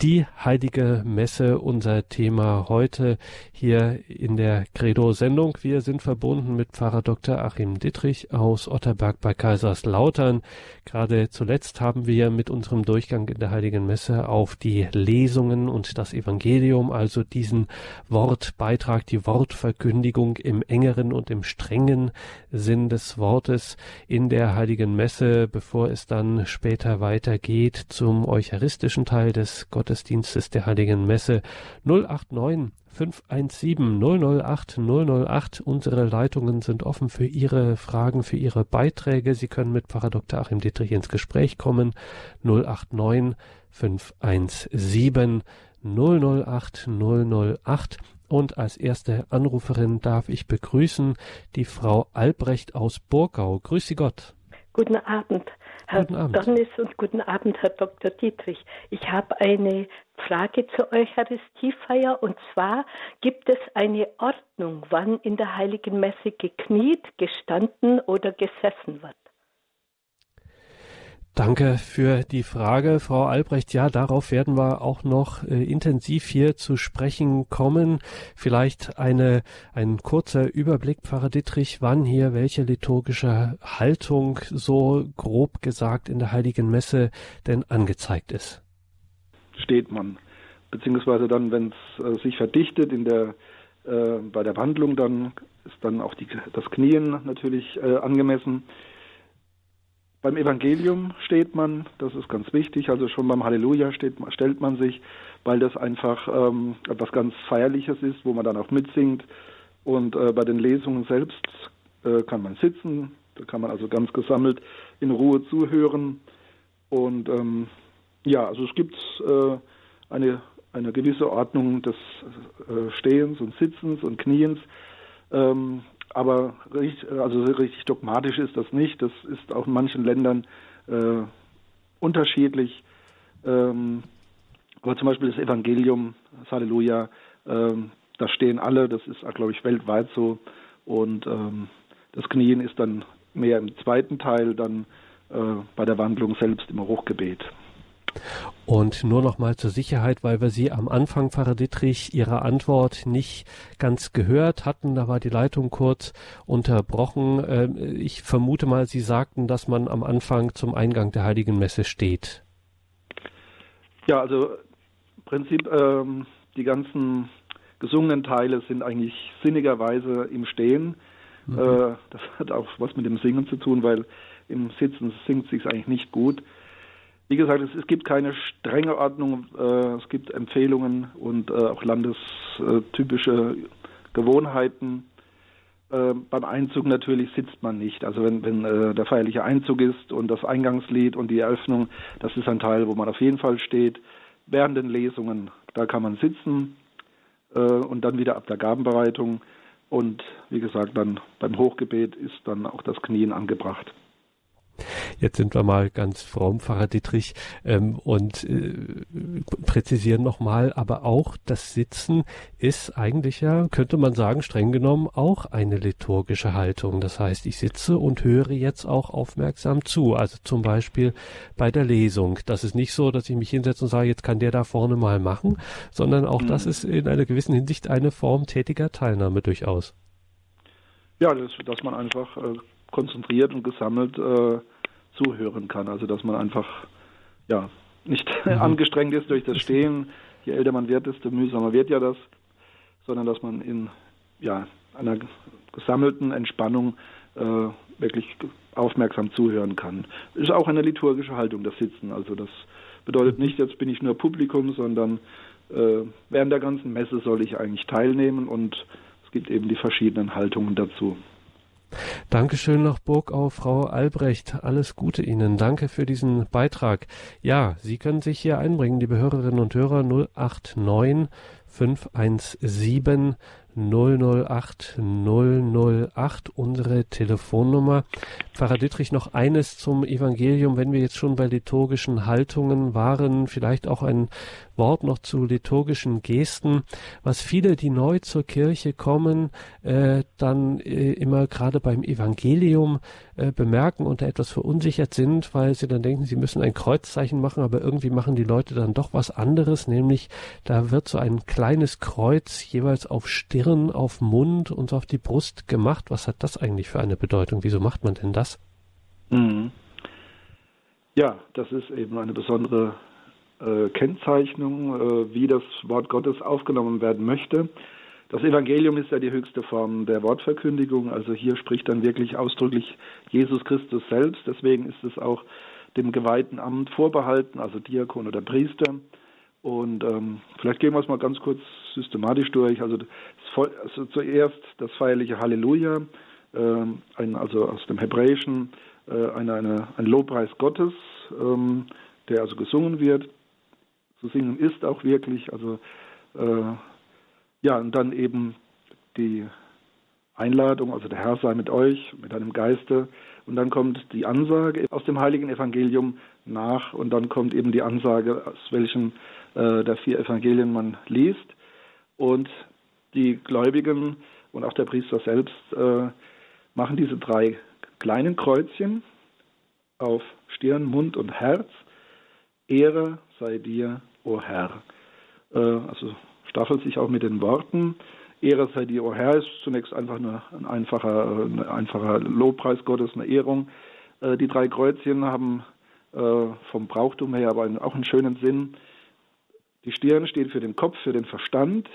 Die heilige Messe, unser Thema heute hier in der Credo-Sendung. Wir sind verbunden mit Pfarrer Dr. Achim Dittrich aus Otterberg bei Kaiserslautern. Gerade zuletzt haben wir mit unserem Durchgang in der heiligen Messe auf die Lesungen und das Evangelium, also diesen Wortbeitrag, die Wortverkündigung im engeren und im strengen Sinn des Wortes in der heiligen Messe, bevor es dann später weitergeht zum eucharistischen Teil des Gottesdienstes der Heiligen Messe 089 517 008 008. Unsere Leitungen sind offen für Ihre Fragen, für Ihre Beiträge. Sie können mit Pfarrer Dr. Achim Dietrich ins Gespräch kommen. 089 517 008 008. Und als erste Anruferin darf ich begrüßen die Frau Albrecht aus Burgau. Grüß Sie Gott. Guten Abend. Herr Donnis und guten Abend, Herr Dr. Dietrich. Ich habe eine Frage zur Eucharistiefeier und zwar gibt es eine Ordnung, wann in der Heiligen Messe gekniet, gestanden oder gesessen wird? Danke für die Frage, Frau Albrecht. Ja, darauf werden wir auch noch äh, intensiv hier zu sprechen kommen. Vielleicht eine, ein kurzer Überblick, Pfarrer Dittrich, wann hier welche liturgische Haltung so grob gesagt in der Heiligen Messe denn angezeigt ist. Steht man, beziehungsweise dann, wenn es äh, sich verdichtet in der, äh, bei der Wandlung, dann ist dann auch die, das Knien natürlich äh, angemessen. Beim Evangelium steht man, das ist ganz wichtig, also schon beim Halleluja steht, stellt man sich, weil das einfach ähm, etwas ganz Feierliches ist, wo man dann auch mitsingt. Und äh, bei den Lesungen selbst äh, kann man sitzen, da kann man also ganz gesammelt in Ruhe zuhören. Und ähm, ja, also es gibt äh, eine, eine gewisse Ordnung des äh, Stehens und Sitzens und Kniens. Ähm, aber richtig, also richtig dogmatisch ist das nicht. Das ist auch in manchen Ländern äh, unterschiedlich. Ähm, aber zum Beispiel das Evangelium, das Halleluja, ähm, da stehen alle, das ist, glaube ich, weltweit so. Und ähm, das Knien ist dann mehr im zweiten Teil, dann äh, bei der Wandlung selbst im Hochgebet. Und nur noch mal zur Sicherheit, weil wir Sie am Anfang, Pfarrer Dittrich, Ihre Antwort nicht ganz gehört hatten. Da war die Leitung kurz unterbrochen. Ähm, ich vermute mal, Sie sagten, dass man am Anfang zum Eingang der Heiligen Messe steht. Ja, also im Prinzip ähm, die ganzen gesungenen Teile sind eigentlich sinnigerweise im Stehen. Mhm. Äh, das hat auch was mit dem Singen zu tun, weil im Sitzen singt sich eigentlich nicht gut. Wie gesagt, es, es gibt keine strenge Ordnung, äh, es gibt Empfehlungen und äh, auch landestypische Gewohnheiten. Äh, beim Einzug natürlich sitzt man nicht. Also wenn, wenn äh, der feierliche Einzug ist und das Eingangslied und die Eröffnung, das ist ein Teil, wo man auf jeden Fall steht. Während den Lesungen, da kann man sitzen äh, und dann wieder ab der Gabenbereitung. Und wie gesagt, dann beim Hochgebet ist dann auch das Knien angebracht. Jetzt sind wir mal ganz fromm, Pfarrer Dietrich, ähm, und äh, präzisieren nochmal, aber auch das Sitzen ist eigentlich ja, könnte man sagen, streng genommen auch eine liturgische Haltung. Das heißt, ich sitze und höre jetzt auch aufmerksam zu. Also zum Beispiel bei der Lesung. Das ist nicht so, dass ich mich hinsetze und sage, jetzt kann der da vorne mal machen, sondern auch mhm. das ist in einer gewissen Hinsicht eine Form tätiger Teilnahme durchaus. Ja, das, dass man einfach äh, konzentriert und gesammelt äh, zuhören kann. Also dass man einfach ja nicht mhm. angestrengt ist durch das Stehen. Je älter man wird, desto mühsamer wird ja das, sondern dass man in ja, einer gesammelten Entspannung äh, wirklich aufmerksam zuhören kann. Ist auch eine liturgische Haltung, das Sitzen. Also das bedeutet nicht, jetzt bin ich nur Publikum, sondern äh, während der ganzen Messe soll ich eigentlich teilnehmen und es gibt eben die verschiedenen Haltungen dazu. Dankeschön nach Burgau, Frau Albrecht. Alles Gute Ihnen. Danke für diesen Beitrag. Ja, Sie können sich hier einbringen, liebe Hörerinnen und Hörer 089 517 008 008 unsere Telefonnummer. Pfarrer Dittrich, noch eines zum Evangelium, wenn wir jetzt schon bei liturgischen Haltungen waren, vielleicht auch ein Wort noch zu liturgischen Gesten, was viele, die neu zur Kirche kommen, äh, dann äh, immer gerade beim Evangelium äh, bemerken und da etwas verunsichert sind, weil sie dann denken, sie müssen ein Kreuzzeichen machen, aber irgendwie machen die Leute dann doch was anderes, nämlich da wird so ein kleines Kreuz jeweils auf Stirn, auf Mund und auf die Brust gemacht. Was hat das eigentlich für eine Bedeutung? Wieso macht man denn das? Mhm. Ja, das ist eben eine besondere äh, Kennzeichnung, äh, wie das Wort Gottes aufgenommen werden möchte. Das Evangelium ist ja die höchste Form der Wortverkündigung, also hier spricht dann wirklich ausdrücklich Jesus Christus selbst, deswegen ist es auch dem geweihten Amt vorbehalten, also Diakon oder Priester. Und ähm, vielleicht gehen wir es mal ganz kurz systematisch durch. Also, also zuerst das feierliche Halleluja, äh, ein, also aus dem Hebräischen äh, eine, eine, ein Lobpreis Gottes, ähm, der also gesungen wird zu singen ist auch wirklich. Also äh, ja, und dann eben die Einladung, also der Herr sei mit euch, mit deinem Geiste. Und dann kommt die Ansage aus dem heiligen Evangelium nach und dann kommt eben die Ansage, aus welchen äh, der vier Evangelien man liest. Und die Gläubigen und auch der Priester selbst äh, machen diese drei kleinen Kreuzchen auf Stirn, Mund und Herz. Ehre sei dir, o Herr. Äh, also staffelt sich auch mit den Worten. Ehre sei dir, o Herr, ist zunächst einfach nur ein einfacher, ein einfacher Lobpreis Gottes, eine Ehrung. Äh, die drei Kreuzchen haben äh, vom Brauchtum her aber auch einen schönen Sinn. Die Stirn steht für den Kopf, für den Verstand,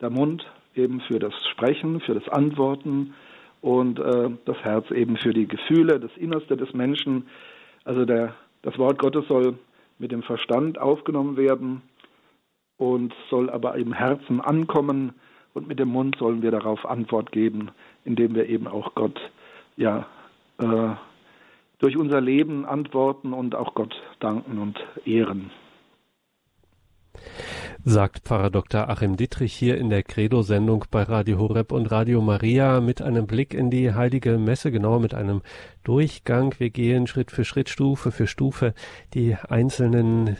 der Mund eben für das Sprechen, für das Antworten und äh, das Herz eben für die Gefühle, das Innerste des Menschen. Also der, das Wort Gottes soll mit dem Verstand aufgenommen werden und soll aber im Herzen ankommen und mit dem Mund sollen wir darauf Antwort geben, indem wir eben auch Gott ja äh, durch unser Leben antworten und auch Gott danken und ehren. Sagt Pfarrer Dr. Achim Dittrich hier in der Credo-Sendung bei Radio Horeb und Radio Maria mit einem Blick in die Heilige Messe, genauer mit einem Durchgang. Wir gehen Schritt für Schritt, Stufe für Stufe die einzelnen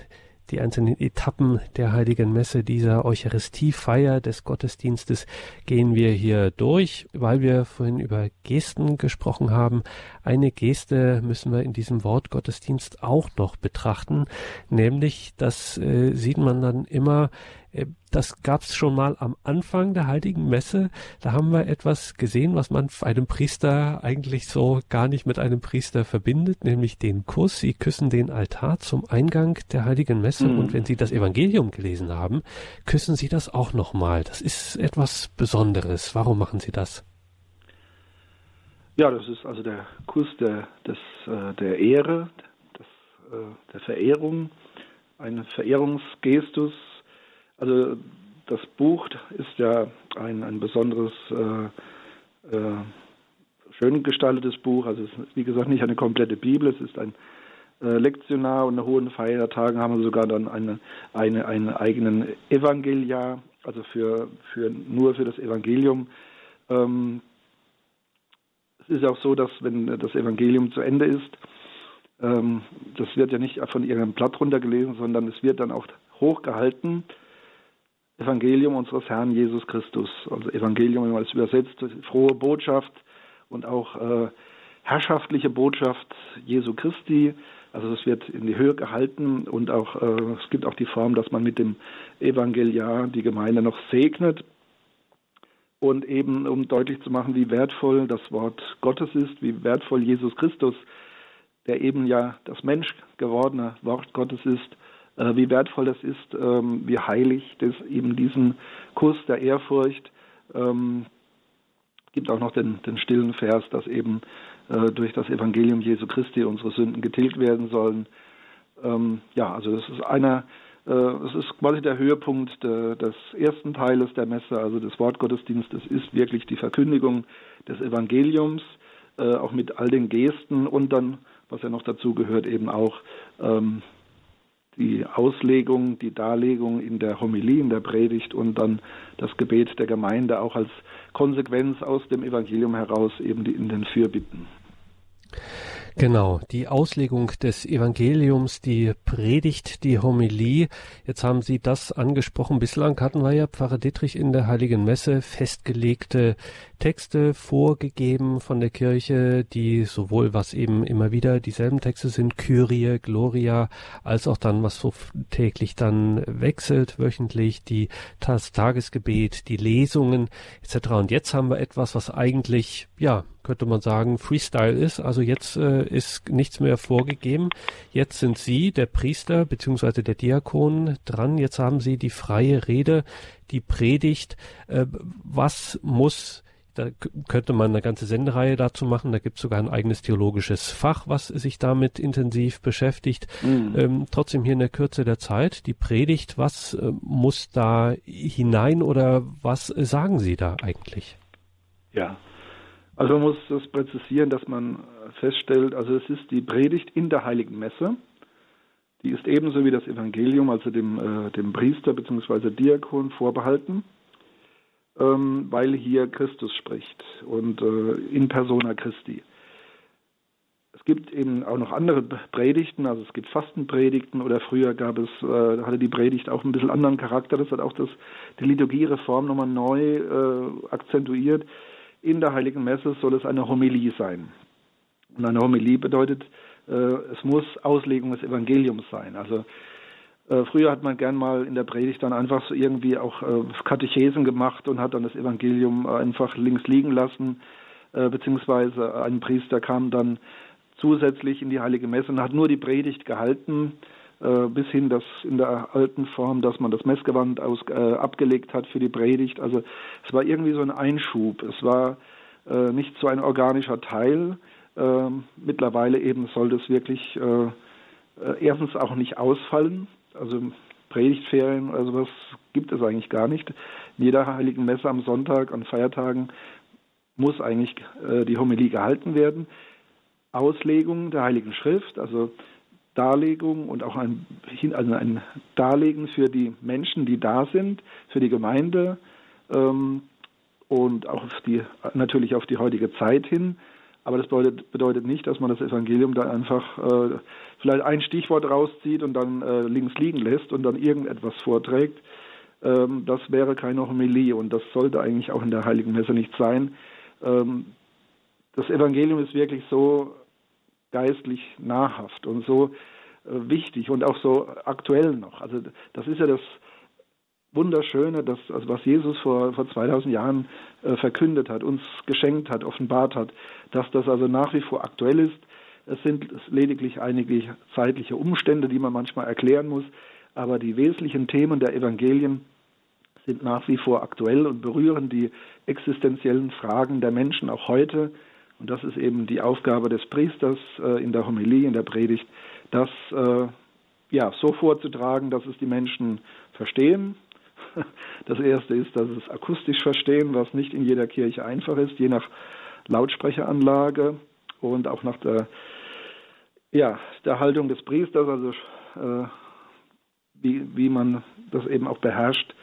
die einzelnen Etappen der heiligen Messe, dieser Eucharistiefeier des Gottesdienstes gehen wir hier durch, weil wir vorhin über Gesten gesprochen haben. Eine Geste müssen wir in diesem Wort Gottesdienst auch noch betrachten, nämlich das äh, sieht man dann immer das gab es schon mal am Anfang der Heiligen Messe. Da haben wir etwas gesehen, was man einem Priester eigentlich so gar nicht mit einem Priester verbindet, nämlich den Kuss. Sie küssen den Altar zum Eingang der Heiligen Messe mhm. und wenn Sie das Evangelium gelesen haben, küssen Sie das auch nochmal. Das ist etwas Besonderes. Warum machen Sie das? Ja, das ist also der Kuss der, des, äh, der Ehre, des, äh, der Verehrung, ein Verehrungsgestus also das Buch ist ja ein, ein besonderes, äh, äh, schön gestaltetes Buch. Also es ist wie gesagt nicht eine komplette Bibel, es ist ein äh, Lektionar und nach hohen Feiertagen haben wir sogar dann eine, eine, einen eigenen Evangeliar, also für, für, nur für das Evangelium. Ähm, es ist auch so, dass wenn das Evangelium zu Ende ist, ähm, das wird ja nicht von irgendeinem Blatt runtergelesen, sondern es wird dann auch hochgehalten Evangelium unseres Herrn Jesus Christus. Also Evangelium, wenn man es übersetzt, frohe Botschaft und auch äh, herrschaftliche Botschaft Jesu Christi. Also es wird in die Höhe gehalten und auch äh, es gibt auch die Form, dass man mit dem Evangeliar die Gemeinde noch segnet und eben um deutlich zu machen, wie wertvoll das Wort Gottes ist, wie wertvoll Jesus Christus, der eben ja das Mensch gewordene Wort Gottes ist, wie wertvoll das ist, ähm, wie heilig das eben diesen Kuss der Ehrfurcht ähm, gibt auch noch den, den stillen Vers, dass eben äh, durch das Evangelium Jesu Christi unsere Sünden getilgt werden sollen. Ähm, ja, also das ist einer, äh, es ist quasi der Höhepunkt de, des ersten Teiles der Messe, also des Wortgottesdienstes, ist wirklich die Verkündigung des Evangeliums, äh, auch mit all den Gesten und dann, was ja noch dazu gehört, eben auch die Auslegung, die Darlegung in der Homilie, in der Predigt und dann das Gebet der Gemeinde auch als Konsequenz aus dem Evangelium heraus eben in den Fürbitten. Genau, die Auslegung des Evangeliums, die Predigt, die Homilie. Jetzt haben Sie das angesprochen. Bislang hatten wir ja Pfarrer Dietrich in der Heiligen Messe festgelegte Texte vorgegeben von der Kirche, die sowohl was eben immer wieder dieselben Texte sind, Kyrie, Gloria, als auch dann, was so täglich dann wechselt, wöchentlich, die das Tagesgebet, die Lesungen etc. Und jetzt haben wir etwas, was eigentlich, ja, könnte man sagen, Freestyle ist. Also jetzt äh, ist nichts mehr vorgegeben. Jetzt sind Sie, der Priester bzw. der Diakon, dran. Jetzt haben Sie die freie Rede, die Predigt. Äh, was muss da könnte man eine ganze Sendereihe dazu machen. Da gibt es sogar ein eigenes theologisches Fach, was sich damit intensiv beschäftigt. Mhm. Ähm, trotzdem hier in der Kürze der Zeit die Predigt. Was äh, muss da hinein oder was sagen Sie da eigentlich? Ja, also man muss das präzisieren, dass man feststellt, also es ist die Predigt in der Heiligen Messe. Die ist ebenso wie das Evangelium, also dem, äh, dem Priester bzw. Diakon vorbehalten, ähm, weil hier Christus spricht und äh, in persona Christi. Es gibt eben auch noch andere Predigten, also es gibt Fastenpredigten oder früher gab es, äh, hatte die Predigt auch ein bisschen anderen Charakter, das hat auch das, die Liturgiereform nochmal neu äh, akzentuiert in der Heiligen Messe soll es eine Homilie sein. Und eine Homilie bedeutet, äh, es muss Auslegung des Evangeliums sein. Also äh, früher hat man gern mal in der Predigt dann einfach so irgendwie auch äh, Katechesen gemacht und hat dann das Evangelium einfach links liegen lassen, äh, beziehungsweise ein Priester kam dann zusätzlich in die Heilige Messe und hat nur die Predigt gehalten äh, bis hin das in der alten Form, dass man das Messgewand aus, äh, abgelegt hat für die Predigt. Also es war irgendwie so ein Einschub. Es war äh, nicht so ein organischer Teil. Ähm, mittlerweile eben soll das wirklich äh, äh, erstens auch nicht ausfallen. Also Predigtferien oder sowas gibt es eigentlich gar nicht. In jeder heiligen Messe am Sonntag, an Feiertagen muss eigentlich die Homilie gehalten werden. Auslegung der Heiligen Schrift, also Darlegung und auch ein, also ein Darlegen für die Menschen, die da sind, für die Gemeinde ähm, und auch auf die, natürlich auf die heutige Zeit hin. Aber das bedeutet, bedeutet nicht, dass man das Evangelium dann einfach äh, vielleicht ein Stichwort rauszieht und dann äh, links liegen lässt und dann irgendetwas vorträgt. Ähm, das wäre keine Homilie und das sollte eigentlich auch in der Heiligen Messe nicht sein. Ähm, das Evangelium ist wirklich so geistlich nahrhaft und so äh, wichtig und auch so aktuell noch. Also das ist ja das Wunderschöne, das, also was Jesus vor, vor 2000 Jahren äh, verkündet hat, uns geschenkt hat, offenbart hat, dass das also nach wie vor aktuell ist. Es sind lediglich einige zeitliche Umstände, die man manchmal erklären muss, aber die wesentlichen Themen der Evangelien sind nach wie vor aktuell und berühren die existenziellen Fragen der Menschen auch heute. Und das ist eben die Aufgabe des Priesters äh, in der Homilie, in der Predigt, das äh, ja, so vorzutragen, dass es die Menschen verstehen, das erste ist, dass es akustisch verstehen, was nicht in jeder Kirche einfach ist, je nach Lautsprecheranlage und auch nach der, ja, der Haltung des Priesters, also äh, wie, wie man das eben auch beherrscht,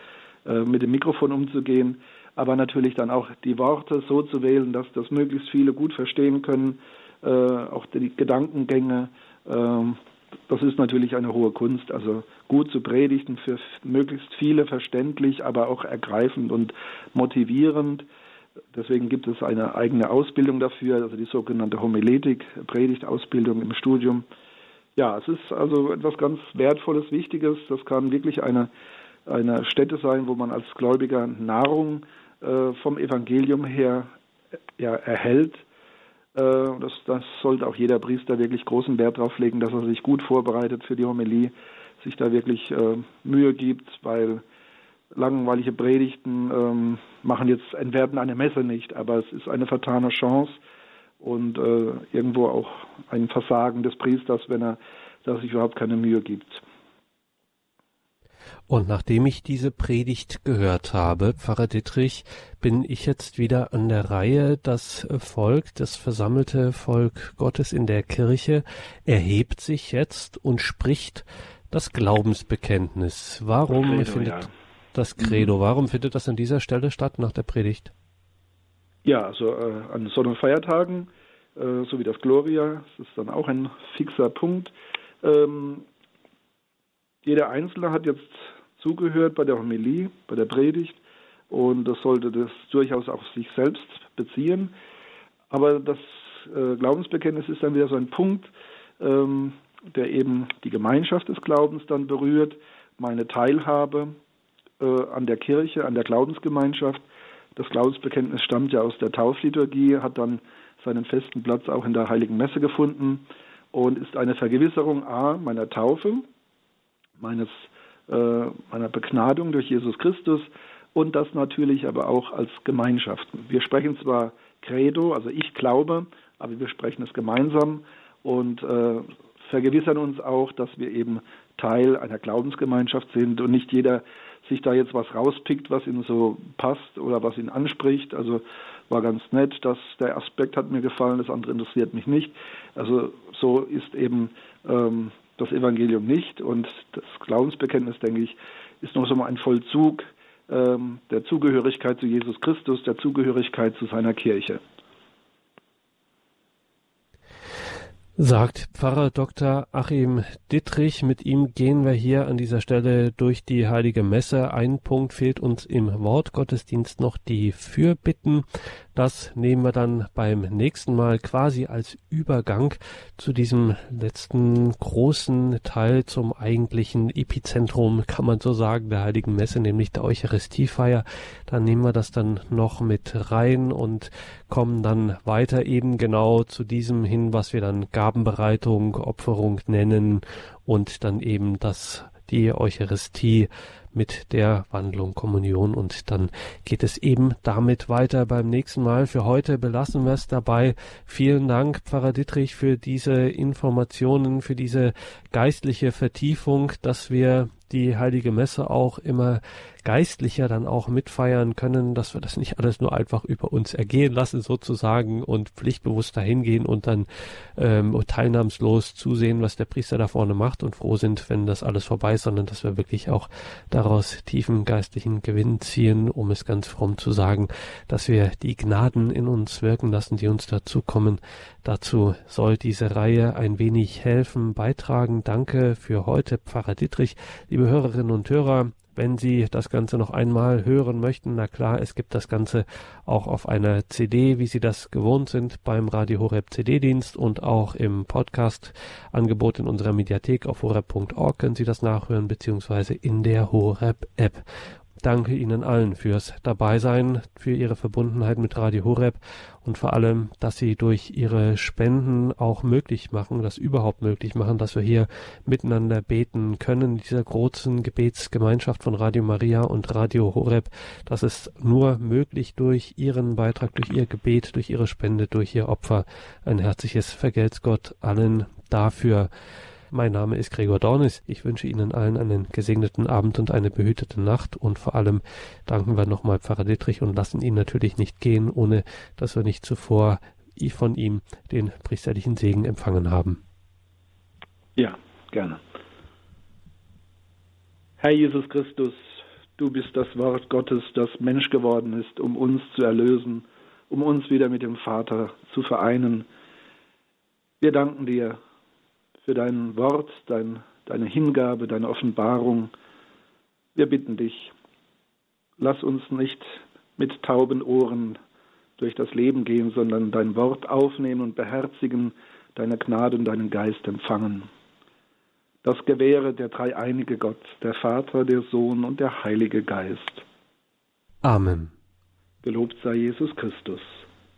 äh, mit dem Mikrofon umzugehen, aber natürlich dann auch die Worte so zu wählen, dass das möglichst viele gut verstehen können, äh, auch die Gedankengänge. Ähm, das ist natürlich eine hohe Kunst. Also gut zu predigen, für möglichst viele verständlich, aber auch ergreifend und motivierend. Deswegen gibt es eine eigene Ausbildung dafür, also die sogenannte Homiletik, Predigtausbildung im Studium. Ja, es ist also etwas ganz Wertvolles, Wichtiges. Das kann wirklich eine, eine Stätte sein, wo man als Gläubiger Nahrung äh, vom Evangelium her ja, erhält äh, das, das sollte auch jeder Priester wirklich großen Wert darauf legen, dass er sich gut vorbereitet für die Homilie, sich da wirklich äh, Mühe gibt, weil langweilige Predigten ähm, machen jetzt, entwerten eine Messe nicht, aber es ist eine vertane Chance und äh, irgendwo auch ein Versagen des Priesters, wenn er da sich überhaupt keine Mühe gibt. Und nachdem ich diese Predigt gehört habe, Pfarrer Dittrich, bin ich jetzt wieder an der Reihe. Das Volk, das versammelte Volk Gottes in der Kirche, erhebt sich jetzt und spricht das Glaubensbekenntnis. Warum Credo, findet ja. das Credo, mhm. warum findet das an dieser Stelle statt nach der Predigt? Ja, also äh, an Sonn- und Feiertagen, äh, so wie das Gloria, das ist dann auch ein fixer Punkt. Ähm, jeder Einzelne hat jetzt zugehört bei der Homilie, bei der Predigt und das sollte das durchaus auf sich selbst beziehen. Aber das äh, Glaubensbekenntnis ist dann wieder so ein Punkt, ähm, der eben die Gemeinschaft des Glaubens dann berührt, meine Teilhabe äh, an der Kirche, an der Glaubensgemeinschaft. Das Glaubensbekenntnis stammt ja aus der Taufliturgie, hat dann seinen festen Platz auch in der Heiligen Messe gefunden und ist eine Vergewisserung a meiner Taufe, meines äh, meiner Begnadung durch Jesus Christus und das natürlich aber auch als Gemeinschaft. Wir sprechen zwar Credo, also ich glaube, aber wir sprechen es gemeinsam und äh, vergewissern uns auch, dass wir eben Teil einer Glaubensgemeinschaft sind und nicht jeder sich da jetzt was rauspickt, was ihm so passt oder was ihn anspricht. Also war ganz nett, dass der Aspekt hat mir gefallen, das andere interessiert mich nicht. Also so ist eben ähm, das Evangelium nicht. Und das Glaubensbekenntnis, denke ich, ist noch so mal ein Vollzug ähm, der Zugehörigkeit zu Jesus Christus, der Zugehörigkeit zu seiner Kirche. Sagt Pfarrer Dr. Achim Dittrich. Mit ihm gehen wir hier an dieser Stelle durch die Heilige Messe. Ein Punkt fehlt uns im Wortgottesdienst noch die Fürbitten. Das nehmen wir dann beim nächsten Mal quasi als Übergang zu diesem letzten großen Teil zum eigentlichen Epizentrum, kann man so sagen, der Heiligen Messe, nämlich der Eucharistiefeier. Da nehmen wir das dann noch mit rein und kommen dann weiter eben genau zu diesem hin, was wir dann Gabenbereitung, Opferung nennen und dann eben das die Eucharistie mit der Wandlung Kommunion und dann geht es eben damit weiter beim nächsten Mal. Für heute belassen wir es dabei. Vielen Dank, Pfarrer Dittrich, für diese Informationen, für diese geistliche Vertiefung, dass wir die heilige Messe auch immer geistlicher dann auch mitfeiern können, dass wir das nicht alles nur einfach über uns ergehen lassen sozusagen und pflichtbewusst dahingehen und dann ähm, teilnahmslos zusehen, was der Priester da vorne macht und froh sind, wenn das alles vorbei ist, sondern dass wir wirklich auch daraus tiefen geistlichen Gewinn ziehen, um es ganz fromm zu sagen, dass wir die Gnaden in uns wirken lassen, die uns dazukommen. Dazu soll diese Reihe ein wenig helfen, beitragen. Danke für heute, Pfarrer Dietrich. Liebe Hörerinnen und Hörer, wenn Sie das Ganze noch einmal hören möchten, na klar, es gibt das Ganze auch auf einer CD, wie Sie das gewohnt sind beim Radio Horeb CD-Dienst und auch im Podcast-Angebot in unserer Mediathek auf horeb.org können Sie das nachhören, beziehungsweise in der Horeb-App danke Ihnen allen fürs Dabeisein, für Ihre Verbundenheit mit Radio Horeb und vor allem, dass Sie durch Ihre Spenden auch möglich machen, das überhaupt möglich machen, dass wir hier miteinander beten können, dieser großen Gebetsgemeinschaft von Radio Maria und Radio Horeb. Das ist nur möglich durch Ihren Beitrag, durch Ihr Gebet, durch Ihre Spende, durch Ihr Opfer. Ein herzliches Vergelt's Gott allen dafür. Mein Name ist Gregor Dornis. Ich wünsche Ihnen allen einen gesegneten Abend und eine behütete Nacht und vor allem danken wir nochmal Pfarrer Dittrich und lassen ihn natürlich nicht gehen, ohne dass wir nicht zuvor von ihm den priesterlichen Segen empfangen haben. Ja, gerne. Herr Jesus Christus, du bist das Wort Gottes, das Mensch geworden ist, um uns zu erlösen, um uns wieder mit dem Vater zu vereinen. Wir danken dir für dein Wort, dein, deine Hingabe, deine Offenbarung. Wir bitten dich, lass uns nicht mit tauben Ohren durch das Leben gehen, sondern dein Wort aufnehmen und beherzigen, deine Gnade und deinen Geist empfangen. Das gewähre der dreieinige Gott, der Vater, der Sohn und der Heilige Geist. Amen. Gelobt sei Jesus Christus.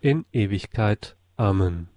In Ewigkeit. Amen.